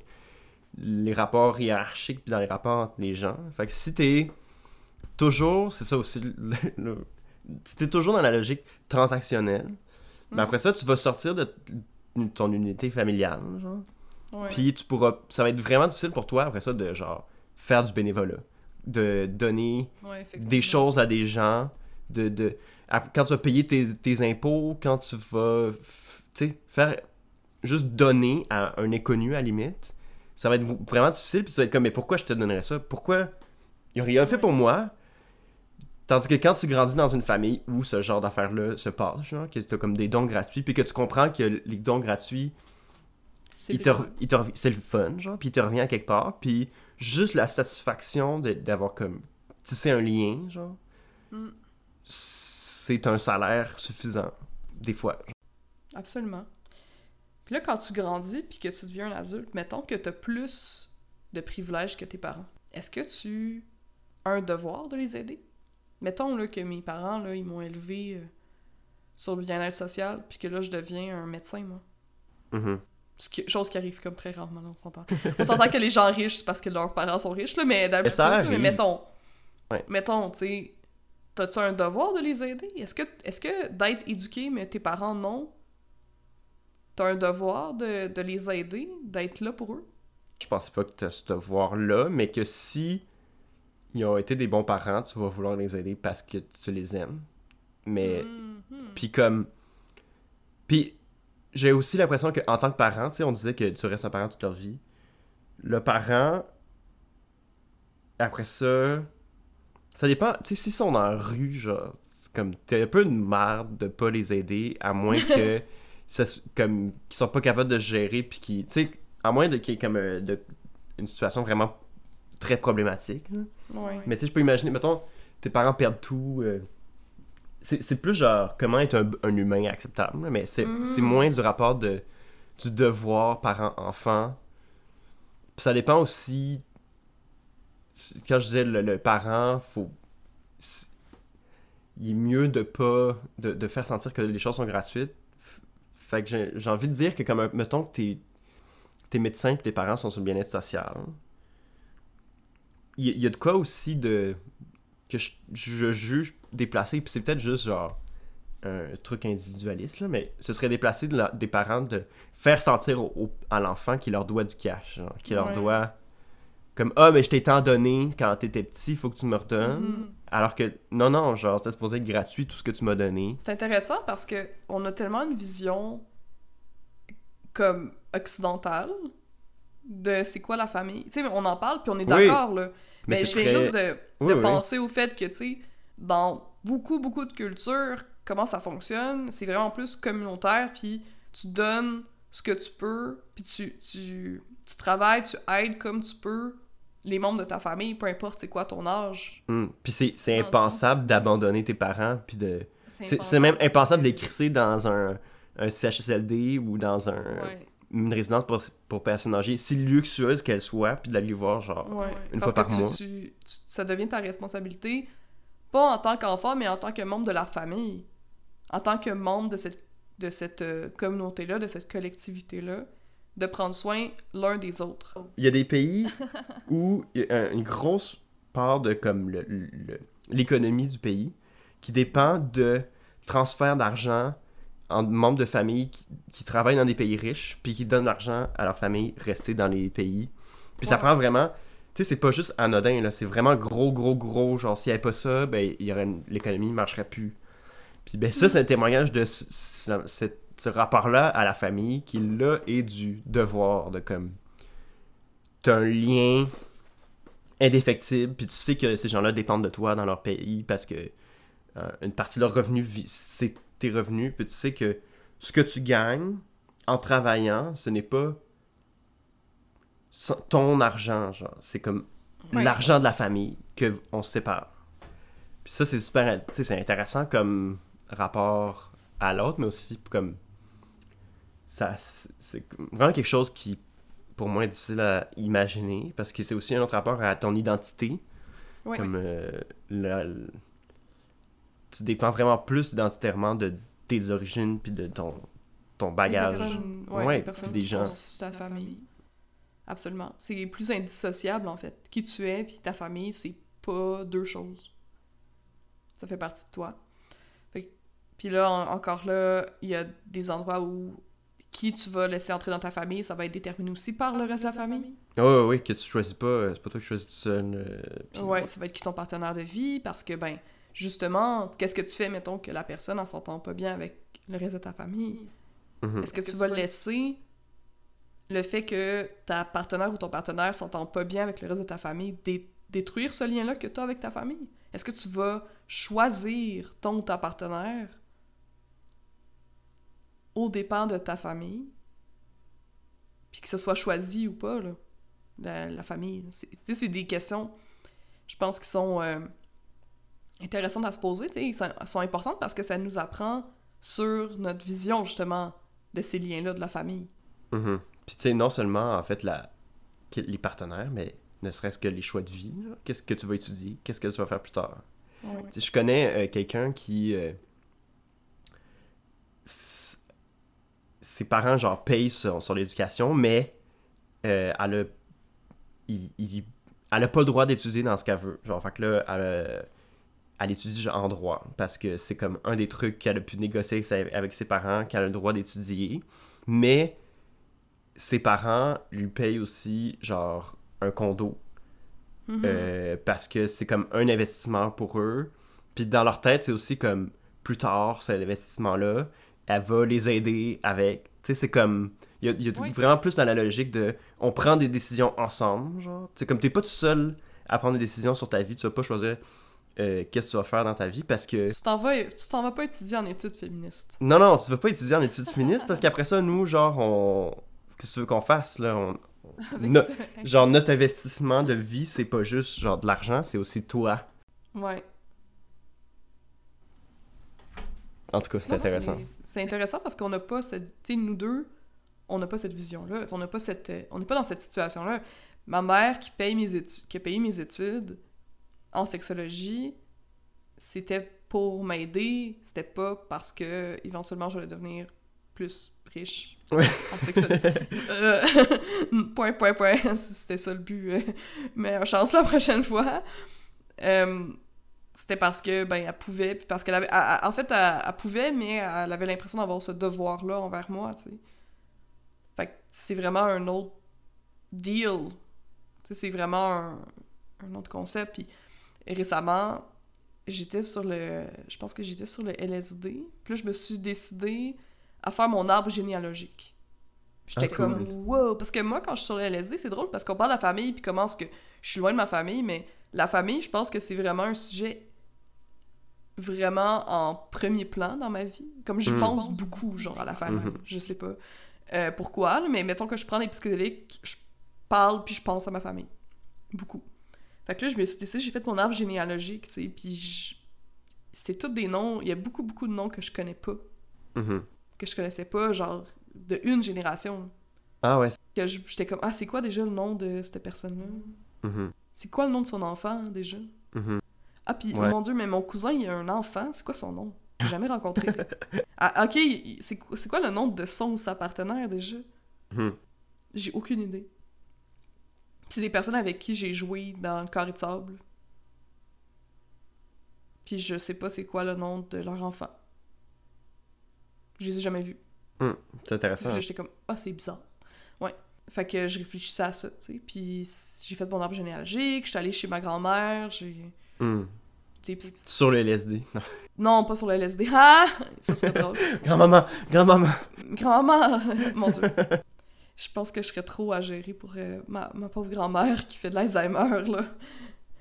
les rapports hiérarchiques puis dans les rapports entre les gens. Fait que si t'es toujours, c'est ça aussi, le- le- si t'es toujours dans la logique transactionnelle, mais Mm. après ça, tu vas sortir de ton unité familiale, genre. Ouais. Puis tu pourras. Ça va être vraiment difficile pour toi après ça de genre faire du bénévolat. De donner Ouais, des choses à des gens. De, de, à- quand tu vas payer tes, tes impôts, quand tu vas faire juste donner à un inconnu à la limite, ça va être vraiment difficile. Puis tu vas être comme, mais pourquoi je te donnerais ça? Pourquoi? Il a rien fait pour moi. Tandis que quand tu grandis dans une famille où ce genre d'affaires-là se passe, genre, que tu as comme des dons gratuits, puis que tu comprends que les dons gratuits, C'est le fun, genre, puis il te revient à quelque part, puis juste la satisfaction d'avoir comme tissé un lien, genre, Mm. c'est un salaire suffisant, des fois. genre. Absolument. Puis là, quand tu grandis puis que tu deviens un adulte, mettons que tu as plus de privilèges que tes parents. Est-ce que tu as un devoir de les aider? Mettons là, que mes parents, là, ils m'ont élevé euh, sur le bien-être social, puis que là, je deviens un médecin, moi. Mhm. Qui- chose qui arrive comme très rarement, là, on s'entend. On s'entend que les gens riches, c'est parce que leurs parents sont riches, là, mais d'habitude, mais mettons, Ouais. mettons, tu sais, t'as-tu un devoir de les aider? Est-ce que, est-ce que d'être éduqué, mais tes parents non, t'as un devoir de, de les aider, d'être là pour eux? Je pense pas que tu as ce devoir-là, mais que si ils ont été des bons parents, tu vas vouloir les aider parce que tu les aimes. Mais Mhm. Puis comme. Puis j'ai aussi l'impression qu'en tant que parent, tu sais, on disait que tu restes un parent toute leur vie. Le parent, après ça, ça dépend. Tu sais, s'ils sont dans la rue, genre, c'est comme. T'es un peu une merde de pas les aider, à moins que. ça, comme. qu'ils sont pas capables de se gérer, puis qui. Tu sais, à moins de qu'il y ait comme. euh, de- une situation vraiment très problématique. Ouais. Mais tu sais, je peux imaginer, mettons, tes parents perdent tout. euh, c'est plus genre comment être un, un humain acceptable, mais c'est c'est moins du rapport de, du devoir parent-enfant. Puis ça dépend aussi. Quand je disais le, le parent, faut. Il est mieux de pas. de, de faire sentir que les choses sont gratuites. Fait que j'ai envie de dire que, comme, mettons que tes, tes médecins et tes parents sont sur le bien-être social il y, y a de quoi aussi de que je, je juge déplacé puis c'est peut-être juste genre un truc individualiste là, mais ce serait déplacé de la- des parents de faire sentir au- au- à l'enfant qu'il leur doit du cash genre, qu'il leur doit comme ah mais je t'ai tant donné quand t'étais petit faut que tu me redonnes Mhm. alors que non non genre c'était supposé être gratuit tout ce que tu m'as donné C'est intéressant parce que on a tellement une vision comme occidentale de c'est quoi la famille. Tu sais, on en parle puis on est Oui. d'accord là. Mais, c'est je juste de, de oui. penser au fait que, tu sais, dans beaucoup, beaucoup de cultures, comment ça fonctionne, c'est vraiment plus communautaire, puis tu donnes ce que tu peux, puis tu, tu, tu travailles, tu aides comme tu peux les membres de ta famille, peu importe c'est quoi ton âge. Hmm. puis c'est impensable d'abandonner tes parents puis de c'est même impensable de les crisser dans un un CHSLD ou dans un, Ouais, une résidence pour, pour personnes âgées, si luxueuse qu'elle soit, puis d'aller voir, genre, ouais. une Parce fois que par tu- mois. tu- ça devient ta responsabilité, pas en tant qu'enfant, mais en tant que membre de la famille. En tant que membre de cette, de cette euh, communauté-là, de cette collectivité-là, de prendre soin l'un des autres. Il y a des pays où il y a un- une grosse part de comme le- le- l'économie du pays qui dépend de transfert d'argent en membres de famille qui, qui travaillent dans des pays riches puis qui donnent l'argent à leur famille rester dans les pays. Puis ça prend vraiment tu sais c'est pas juste anodin là, c'est vraiment gros gros gros. Genre s'il n'y avait pas ça, ben il y aurait une- l'économie ne marcherait plus. Puis ben ça c'est un témoignage de ce, ce- cette- ce rapport-là à la famille qui là est du devoir de comme t'as un lien indéfectible, puis tu sais que ces gens-là dépendent de toi dans leur pays parce que euh, une partie de leur revenu, vi- c'est tes revenus, puis tu sais que ce que tu gagnes en travaillant, ce n'est pas ton argent, genre. C'est comme Ouais. l'argent de la famille que on se sépare. Puis ça, c'est super, tu sais, c'est intéressant comme rapport à l'autre, mais aussi comme ça, c'est- vraiment quelque chose qui, pour moi, est difficile à imaginer parce que c'est aussi un autre rapport à ton identité. Ouais, Comme euh, la- tu dépends vraiment plus identitairement de tes origines puis de ton, ton bagage. personnes, ouais, Ouais, les personnes des gens. ta famille. Absolument. C'est plus indissociable, en fait. Qui tu es, puis ta famille, c'est pas deux choses. Ça fait partie de toi. Fait que- Puis là, en- encore là, il y a des endroits où qui tu vas laisser entrer dans ta famille, ça va être déterminé aussi par le reste de la famille. Oui, oui, oui, que tu choisis pas, euh, c'est pas toi qui choisis tout seul. euh, Ouais, ça va être qui ton partenaire de vie, parce que, ben, justement, qu'est-ce que tu fais, mettons, que la personne, en s'entend pas bien avec le reste de ta famille? Mhm. Est-ce que tu vas laisser le fait que ta partenaire ou ton partenaire s'entend pas bien avec le reste de ta famille dé- détruire ce lien-là que tu as avec ta famille? Est-ce que tu vas choisir ton ou ta partenaire au dépend de ta famille? Puis que ce soit choisi ou pas, là, la, famille. Tu c'est des questions, je pense, qui sont euh, intéressantes à se poser. Ils sont, elles sont importantes parce que ça nous apprend sur notre vision, justement, de ces liens-là de la famille. Mhm. Puis tu sais, non seulement en fait la... les partenaires, mais ne serait-ce que les choix de vie. Qu'est-ce que tu vas étudier? Qu'est-ce que tu vas faire plus tard? Ouais. Je connais euh, quelqu'un qui. euh, ses parents, genre, payent sur, sur l'éducation, mais euh, elle a. il- il- elle a pas le droit d'étudier dans ce qu'elle veut. Genre, fait que là, elle, elle étudie genre, en droit. Parce que c'est comme un des trucs qu'elle a pu négocier avec ses parents, qu'elle a le droit d'étudier. Mais ses parents lui payent aussi, genre, un condo. Mhm. Euh, parce que c'est comme un investissement pour eux. Puis dans leur tête, c'est aussi comme plus tard, cet investissement-là, elle va les aider avec. Tu sais, c'est comme. Il y a, y a Oui. vraiment plus dans la logique de. On prend des décisions ensemble, genre. Tu sais, comme t'es pas tout seul à prendre des décisions sur ta vie, tu vas pas choisir euh, qu'est-ce que tu vas faire dans ta vie parce que. Tu t'en vas, tu t'en vas pas étudier en études féministes. Non, non, tu vas pas étudier en études féministes parce qu'après ça, nous, genre, on. Qu'est-ce que tu veux qu'on fasse, là? On- No-. Genre, notre investissement de vie, c'est pas juste, genre, de l'argent, c'est aussi toi. Ouais. En tout cas, c'est intéressant. C'est intéressant parce qu'on n'a pas cette. Tu sais, nous deux, on n'a pas cette vision-là. On n'a pas cette. euh, On n'est pas dans cette situation-là. Ma mère qui paye mes études, qui a payé mes études en sexologie, c'était pour m'aider. C'était pas parce que éventuellement j'allais devenir plus riche Ouais. en sexologie. Euh, point, point, point. C'était ça le but. euh, meilleure chance la prochaine fois. Euh, c'était parce que, ben, elle pouvait, puis parce qu'elle avait... elle- elle- en fait, elle, elle pouvait, mais elle avait l'impression d'avoir ce devoir-là envers moi, tu sais. Fait que c'est vraiment un autre deal. Tu sais, c'est vraiment un, un autre concept. Puis récemment, j'étais sur le... Je pense que j'étais sur le LSD. Puis là, je me suis décidée à faire mon arbre généalogique. J'étais Ah, cool. comme, wow! Parce que moi, quand je suis sur le LSD, c'est drôle parce qu'on parle de la famille, puis comment est-ce que je suis loin de ma famille, mais la famille, je pense que c'est vraiment un sujet vraiment en premier plan dans ma vie. Comme je Mm. pense beaucoup, genre, à la famille. Mhm. Je sais pas euh, pourquoi, mais mettons que je prends des psychédéliques, je parle puis je pense à ma famille. Beaucoup. Fait que là, je me suis décidé, j'ai fait mon arbre généalogique, tu sais, puis je- c'est tous des noms, il y a beaucoup, beaucoup de noms que je connais pas, Mhm. Que je connaissais pas, genre, de une génération. Ah ouais. Que j'étais comme, ah, c'est quoi déjà le nom de cette personne-là? Mhm. C'est quoi le nom de son enfant, déjà? Mhm. Ah, puis, Ouais. mon Dieu, mais mon cousin, il a un enfant. C'est quoi son nom? J'ai jamais rencontré. ah, ok, c'est quoi le nom de son ou sa partenaire, déjà? Mhm. J'ai aucune idée. C'est des personnes avec qui j'ai joué dans le carré de sable. Puis je sais pas c'est quoi le nom de leur enfant. Je les ai jamais vus. C'est intéressant. Puis là, j'étais comme, ah, c'est bizarre. Ouais. Fait que je réfléchissais à ça, tu sais. Puis j'ai fait mon arbre généalogique, je suis allée chez ma grand-mère, j'ai. Sais, puis- Sur le LSD. Non. Non, pas sur le LSD. Ah! Ça serait drôle. Grand-maman, grand-maman. Grand-maman! Mon Dieu. Je pense que je serais trop à gérer pour euh, ma, ma pauvre grand-mère qui fait de l'Alzheimer, là.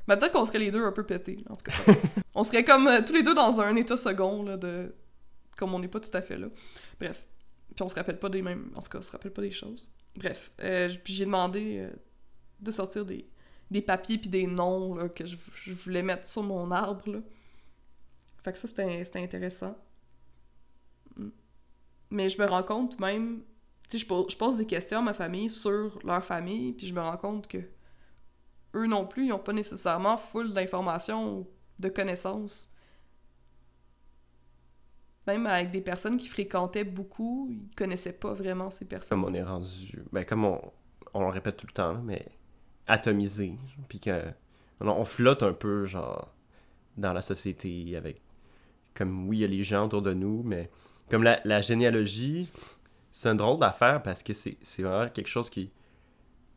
Mais peut-être qu'on serait les deux un peu pétés, en tout cas. on serait comme euh, tous les deux dans un état second, là, de... Comme on n'est pas tout à fait là. Bref. Puis on se rappelle pas des mêmes... En tout cas, on se rappelle pas des choses. Bref. Euh, puis j'ai demandé euh, de sortir des, des papiers puis des noms, là, que je, je voulais mettre sur mon arbre, là. Fait que ça, c'était intéressant. Mm. Mais je me rends compte même, tu sais, je, pose- je pose des questions à ma famille sur leur famille, puis je me rends compte que eux non plus, ils ont pas nécessairement full d'informations de connaissances. Même avec des personnes qui fréquentaient beaucoup, ils connaissaient pas vraiment ces personnes. Comme on est rendu. Ben, comme on, on le répète tout le temps, mais atomisé. Puis que. On, on flotte un peu, genre, dans la société avec. Comme, oui, il y a les gens autour de nous, mais. Comme la, la généalogie, c'est un drôle d'affaire parce que c'est c'est vraiment quelque chose qui.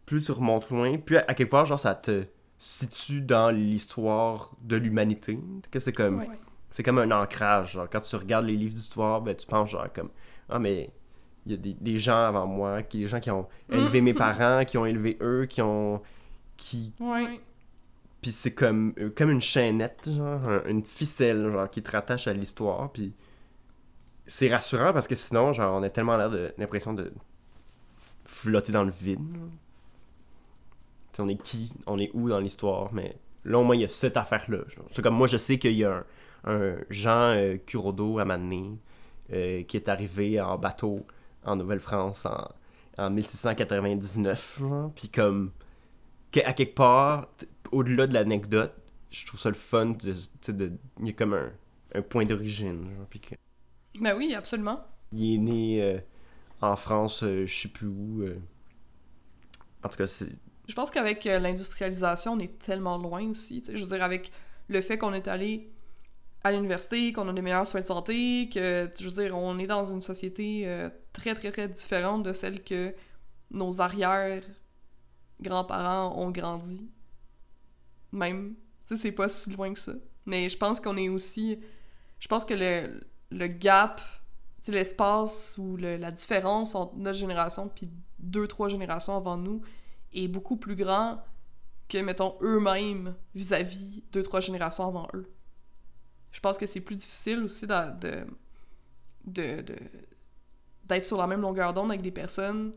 Plus tu remontes loin, plus à, à quelque part, genre, ça te situe dans l'histoire de l'humanité. Que c'est comme. Ouais. C'est comme un ancrage. Genre, quand tu regardes les livres d'histoire, ben, tu penses genre comme Ah, mais il y a des, des gens avant moi, qui, des gens qui ont élevé mes parents, qui ont élevé eux, qui ont. qui Ouais. Puis c'est comme, euh, comme une chaînette, genre, un- une ficelle, genre, qui te rattache à l'histoire. Puis c'est rassurant parce que sinon, genre, on a tellement l'air de l'impression de flotter dans le vide. on est qui, on est où dans l'histoire, mais là, au moins, il y a cette affaire-là. C'est comme moi, je sais qu'il y a un, un Jean euh, Curodo à Mané euh, qui est arrivé en bateau en Nouvelle-France en, en 1699, genre, puis comme que- à quelque part, au-delà de l'anecdote, je trouve ça le fun, de, tu sais, de, il y a comme un, un point d'origine, que Ben oui, absolument. il est né euh, en France, euh, je sais plus où. euh. En tout cas, c'est. Je pense qu'avec euh, l'industrialisation, on est tellement loin aussi. tu sais. Je veux dire, avec le fait qu'on est allé à l'université, qu'on a des meilleurs soins de santé, que, je veux dire, on est dans une société euh, très, très, très différente de celle que nos arrière-grands-parents ont grandi. Même. Tu sais, c'est pas si loin que ça. Mais je pense qu'on est aussi... Je pense que le, le gap, l'espace ou le- la différence entre notre génération puis deux, trois générations avant nous est beaucoup plus grand que, mettons, eux-mêmes vis-à-vis deux, trois générations avant eux. Je pense que c'est plus difficile aussi d'être sur la même longueur d'onde avec des personnes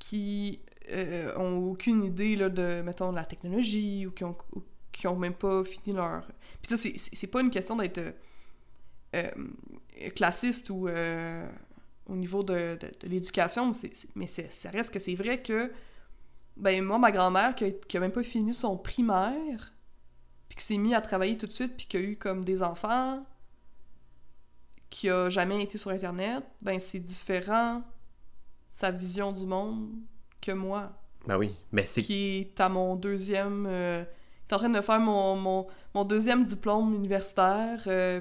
qui euh, ont aucune idée là, de, mettons, de la technologie ou qui ont, même pas fini leur... Puis ça, c'est, c'est pas une question d'être euh, euh, classiste ou euh, au niveau de, l'éducation, mais, ça reste que c'est vrai que ben moi, ma grand-mère, qui a, qui a même pas fini son primaire, puis qui s'est mis à travailler tout de suite, puis qui a eu comme des enfants, qui a jamais été sur Internet, ben c'est différent sa vision du monde que moi, Ben oui, mais c'est. qui est à mon deuxième... euh, qui est en train de faire mon, mon, mon deuxième diplôme universitaire, euh,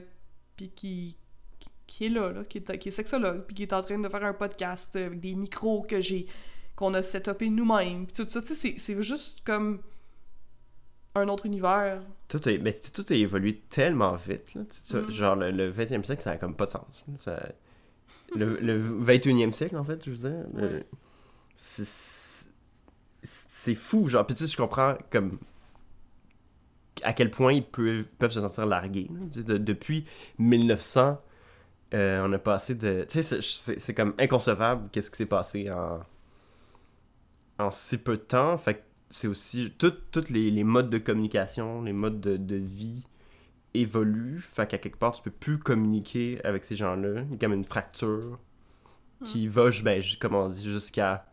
puis qui, qui, qui est là, là qui, est, qui est sexologue, puis qui est en train de faire un podcast avec des micros que j'ai qu'on a setupé nous-mêmes, puis tout ça, tu sais, c'est- c'est juste comme un autre univers. Tout a, mais tout a évolué tellement vite. Là, Mm. Genre, le, le 20e siècle, ça a comme pas de sens. Ça- le, le 21e siècle, en fait, je veux dire. Ouais. c'est- fou, genre. Puis tu sais, je comprends comme à quel point ils peuvent, peuvent se sentir largués. de- depuis 1900, euh, on a passé de. Tu sais, c'est- comme inconcevable qu'est-ce qui s'est passé en, en si peu de temps. Fait que c'est aussi. Tous les, les modes de communication, les modes de, de vie évoluent. Fait qu'à quelque part, tu peux plus communiquer avec ces gens-là. Il y a comme une fracture qui va, ben, comme on dit, jusqu'à.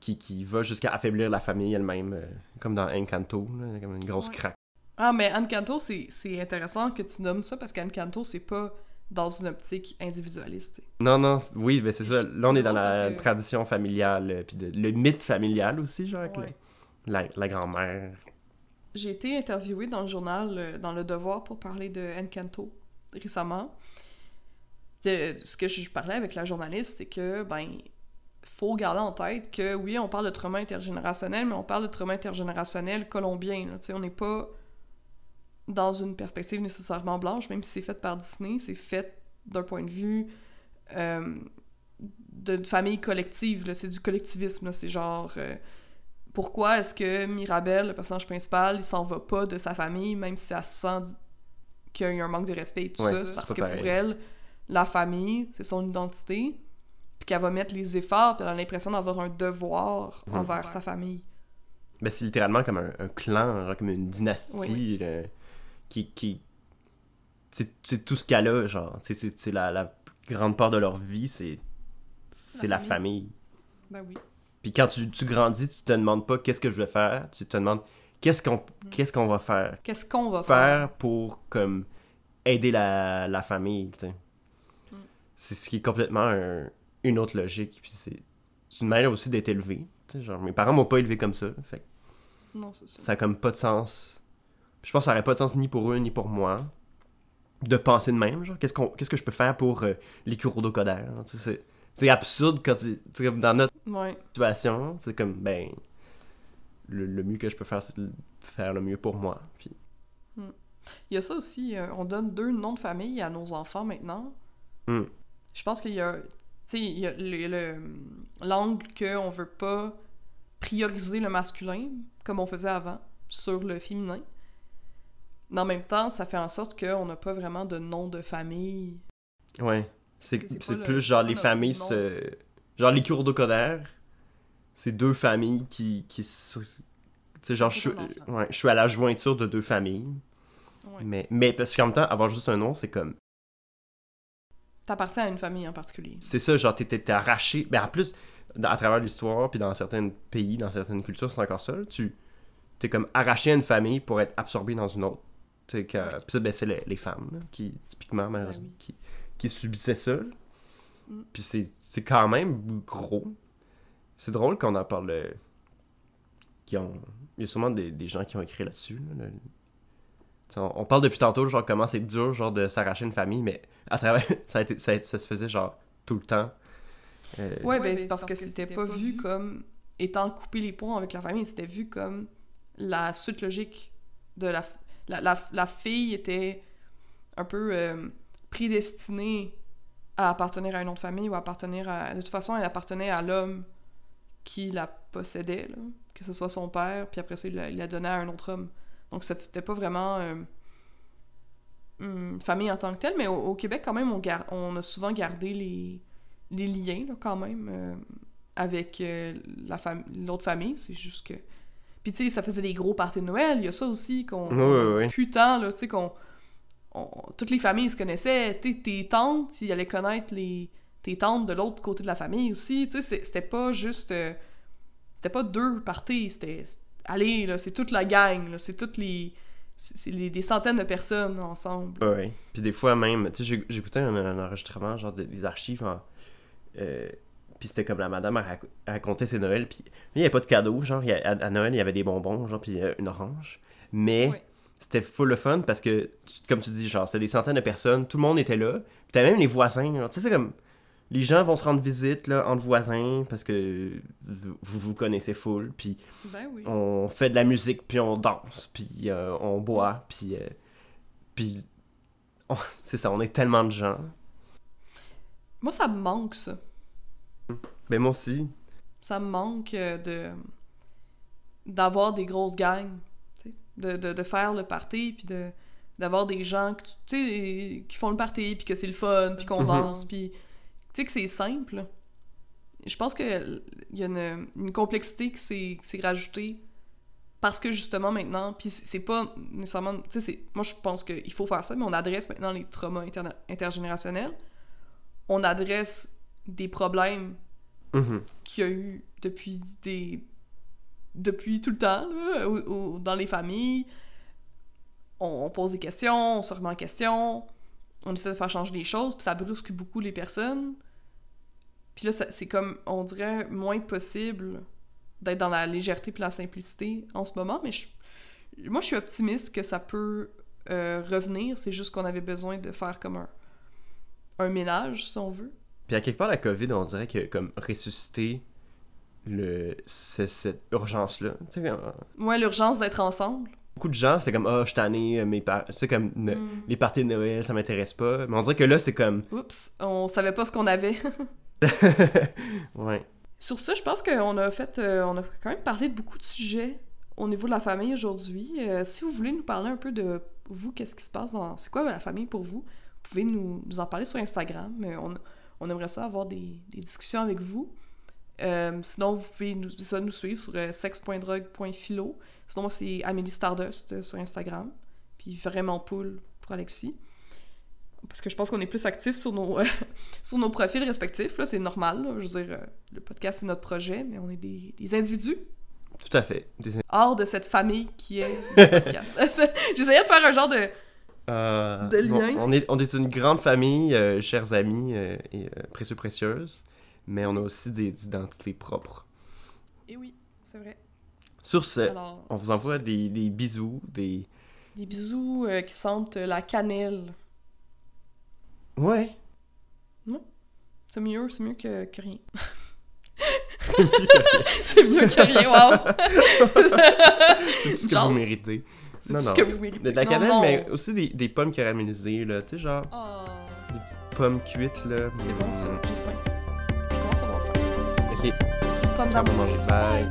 Qui, qui va jusqu'à affaiblir la famille elle-même, euh, comme dans Encanto, là, comme une grosse Ouais. craque. Ah, mais Encanto, c'est c'est intéressant que tu nommes ça, parce qu'Encanto, c'est pas dans une optique individualiste. Non, non, oui, mais c'est ça. Là, on est dans la que- tradition familiale, euh, puis de- le mythe familial aussi, genre, avec Ouais. la, la grand-mère. J'ai été interviewée dans le journal, euh, dans Le Devoir, pour parler de Encanto récemment. De- ce que je parlais avec la journaliste, c'est que, ben, faut garder en tête que, oui, on parle de trauma intergénérationnel, mais on parle de trauma intergénérationnel colombien. là. Tu sais, on n'est pas dans une perspective nécessairement blanche, même si c'est fait par Disney, c'est fait d'un point de vue euh, de, de famille collective. là. C'est du collectivisme. là. C'est genre. euh, pourquoi est-ce que Mirabel, le personnage principal, il s'en va pas de sa famille, même si elle sent qu'il y a eu un manque de respect et tout Ouais, ça? c'est parce que pareil. pour elle, la famille, c'est son identité, puis qu'elle va mettre les efforts, puis elle a l'impression d'avoir un devoir envers sa famille. Ben, c'est littéralement comme un, un clan, genre, comme une dynastie, Oui, qui... qui... C'est tout ce qu'elle a, genre. C'est- la, la grande part de leur vie, c'est c'est la La famille. Ben oui. Puis quand tu, tu grandis, tu te demandes pas qu'est-ce que je vais faire, tu te demandes qu'est-ce qu'on qu'est-ce qu'on va faire. Qu'est-ce qu'on va faire? Pour comme aider la, la famille, tu sais. Mm. C'est ce qui est complètement un- une autre logique. Puis c'est une manière aussi d'être élevé. Genre, mes parents m'ont pas élevé comme ça. Fait Non, c'est ça. ça a comme pas de sens. Je pense que ça aurait pas de sens ni pour eux ni pour moi de penser de même. Genre, qu'est-ce, qu'on, qu'est-ce que je peux faire pour euh, les curodocodères? hein, C'est, c'est absurde quand tu, dans notre Ouais. situation. C'est comme, ben, le, le mieux que je peux faire, c'est de faire le mieux pour moi. Puis, Il y a ça aussi, euh, on donne deux noms de famille à nos enfants maintenant. Hmm. Je pense qu'il y a, tu sais, il y a le- le- l'angle qu'on veut pas prioriser le masculin, comme on faisait avant, sur le féminin. Mais en même temps, ça fait en sorte qu'on n'a pas vraiment de nom de famille. ouais. C'est, C'est c'est le- plus c'est genre les familles. se- Genre les curodocodères, c'est deux familles qui. qui sais, genre, je C'est ouais, je suis à la jointure de deux familles. Ouais. Mais, mais parce qu'en même temps, avoir juste un nom, c'est comme. T'appartiens à une famille en particulier. C'est ça, genre, t'es- arraché. Mais en plus, à travers l'histoire, puis dans certains pays, dans certaines cultures, c'est encore ça. Tu t'es comme arraché à une famille pour être absorbé dans une autre. Puis ça, ben, c'est les, les femmes, là, qui, typiquement, malheureusement, oui. qui, qui subissaient ça. Mm. Puis c'est c'est quand même gros. C'est drôle qu'on en parle. euh, qui ont... Il y a sûrement des, des gens qui ont écrit là-dessus. là, le- On, on parle depuis tantôt, genre, comment c'est dur, genre, de s'arracher une famille, mais à travers. ça, a été, ça, a été- ça se faisait, genre, tout le temps. Euh, Ouais, ben c'est parce que c'était pas vu comme étant coupé les ponts avec la famille, c'était vu comme la suite logique de la la, fille était un peu euh, prédestinée à appartenir à une autre famille ou à appartenir à de toute façon elle appartenait à l'homme qui la possédait que ce soit son père puis après ça il la, donnait à un autre homme donc c'était pas vraiment euh, une famille en tant que telle mais au, Québec quand même on, gar- on a souvent gardé les liens quand même euh, avec l'autre famille. C'est juste que. Puis tu sais, ça faisait des gros parties de Noël. Il y a ça aussi qu'on. Putain, là, tu sais, qu'on. on- toutes les familles se connaissaient. Tes tantes, ils allaient connaître les, tes tantes de l'autre côté de la famille aussi. Tu sais, c'était- pas juste. euh, c'était pas deux parties. C'était. Allez, là, c'est toute la gang, là. C'est toutes les. C'est des centaines de personnes ensemble. Ouais. Puis des fois même, tu sais, j'écoutais un, un enregistrement, genre de- des archives en. euh, puis c'était comme la madame rac- racontait ses Noëls, puis il n'y avait pas de cadeaux, genre, y a- à, à Noël, il y avait des bonbons, genre, puis euh, une orange. Mais c'était full de fun parce que, tu- comme tu dis, genre, c'était des centaines de personnes, tout le monde était là, puis t'avais même les voisins, tu sais, c'est comme. Les gens vont se rendre visite, là, entre voisins, parce que vous vous, connaissez full, puis Ben oui. on fait de la musique, puis on danse, puis euh, on boit, puis... euh, puis... c'est ça, on est tellement de gens. Moi, ça me manque, ça. Mais moi aussi. Ça me manque euh, de d'avoir des grosses gangs, de, de, de faire le party, puis de d'avoir des gens que tu qui font le party, puis que c'est le fun, puis qu'on Mhm. danse, puis tu sais que c'est simple. Je pense que il y a une, une complexité qui s'est rajoutée parce que justement maintenant, puis c'est pas nécessairement, tu sais, moi je pense qu'il faut faire ça, mais on adresse maintenant les traumas intergénérationnels, on adresse des problèmes Mhm. qu'il y a eu depuis des depuis tout le temps là, dans les familles. On, on pose des questions on se remet en question on essaie de faire changer les choses puis ça brusque beaucoup les personnes. Puis là c'est comme on dirait moins possible d'être dans la légèreté puis la simplicité en ce moment mais je- moi je suis optimiste que ça peut euh, revenir. C'est juste qu'on avait besoin de faire comme un un ménage si on veut Puis à quelque part, la COVID, on dirait que comme ressuscité le, cette urgence-là. Moi l'urgence d'être ensemble beaucoup de gens, c'est comme, ah, je suis tanné, euh, mes par... Tu sais, comme, ne- Mm. les parties de Noël, ça m'intéresse pas. Mais on dirait que là, c'est comme, Oups, on savait pas ce qu'on avait. ouais. Sur ça, je pense qu'on a fait, euh, on a quand même parlé de beaucoup de sujets au niveau de la famille aujourd'hui. Euh, si vous voulez nous parler un peu de vous, qu'est-ce qui se passe dans, c'est quoi la famille pour vous, vous pouvez nous, nous en parler sur Instagram. Mais on, on aimerait ça avoir des, des discussions avec vous. Euh, sinon, vous pouvez nous, ça, nous suivre sur euh, sex.drogue.philo. Sinon, moi, c'est Amélie Stardust euh, sur Instagram. Puis vraiment poule pour Alexis. parce que je pense qu'on est plus actifs sur nos, euh, sur nos profils respectifs. Là, c'est normal. là. Je veux dire, le podcast, c'est notre projet, mais on est des, des individus Tout à fait. Des- hors de cette famille qui est le podcast. J'essayais de faire un genre de... Euh, De bon, lien. on, est, on est une grande famille, euh, chers amis euh, et euh, précieux précieuses, mais on a aussi des identités propres. Et oui, c'est vrai. Sur ce, Alors, on vous envoie des, des bisous, des... des bisous euh, qui sentent la cannelle. Ouais. C'est mieux, c'est mieux que, que rien. C'est mieux que- c'est mieux que rien, wow! c'est tout ce que vous méritez. C'est Non, tout ce non. que vous méritez. De la cannelle, non. mais aussi des, des pommes caramélisées, là. Tu sais, genre, Oh, des petites pommes cuites, là. c'est bon ça, j'ai faim. Je commence à avoir faim. Ok, manger. Bye.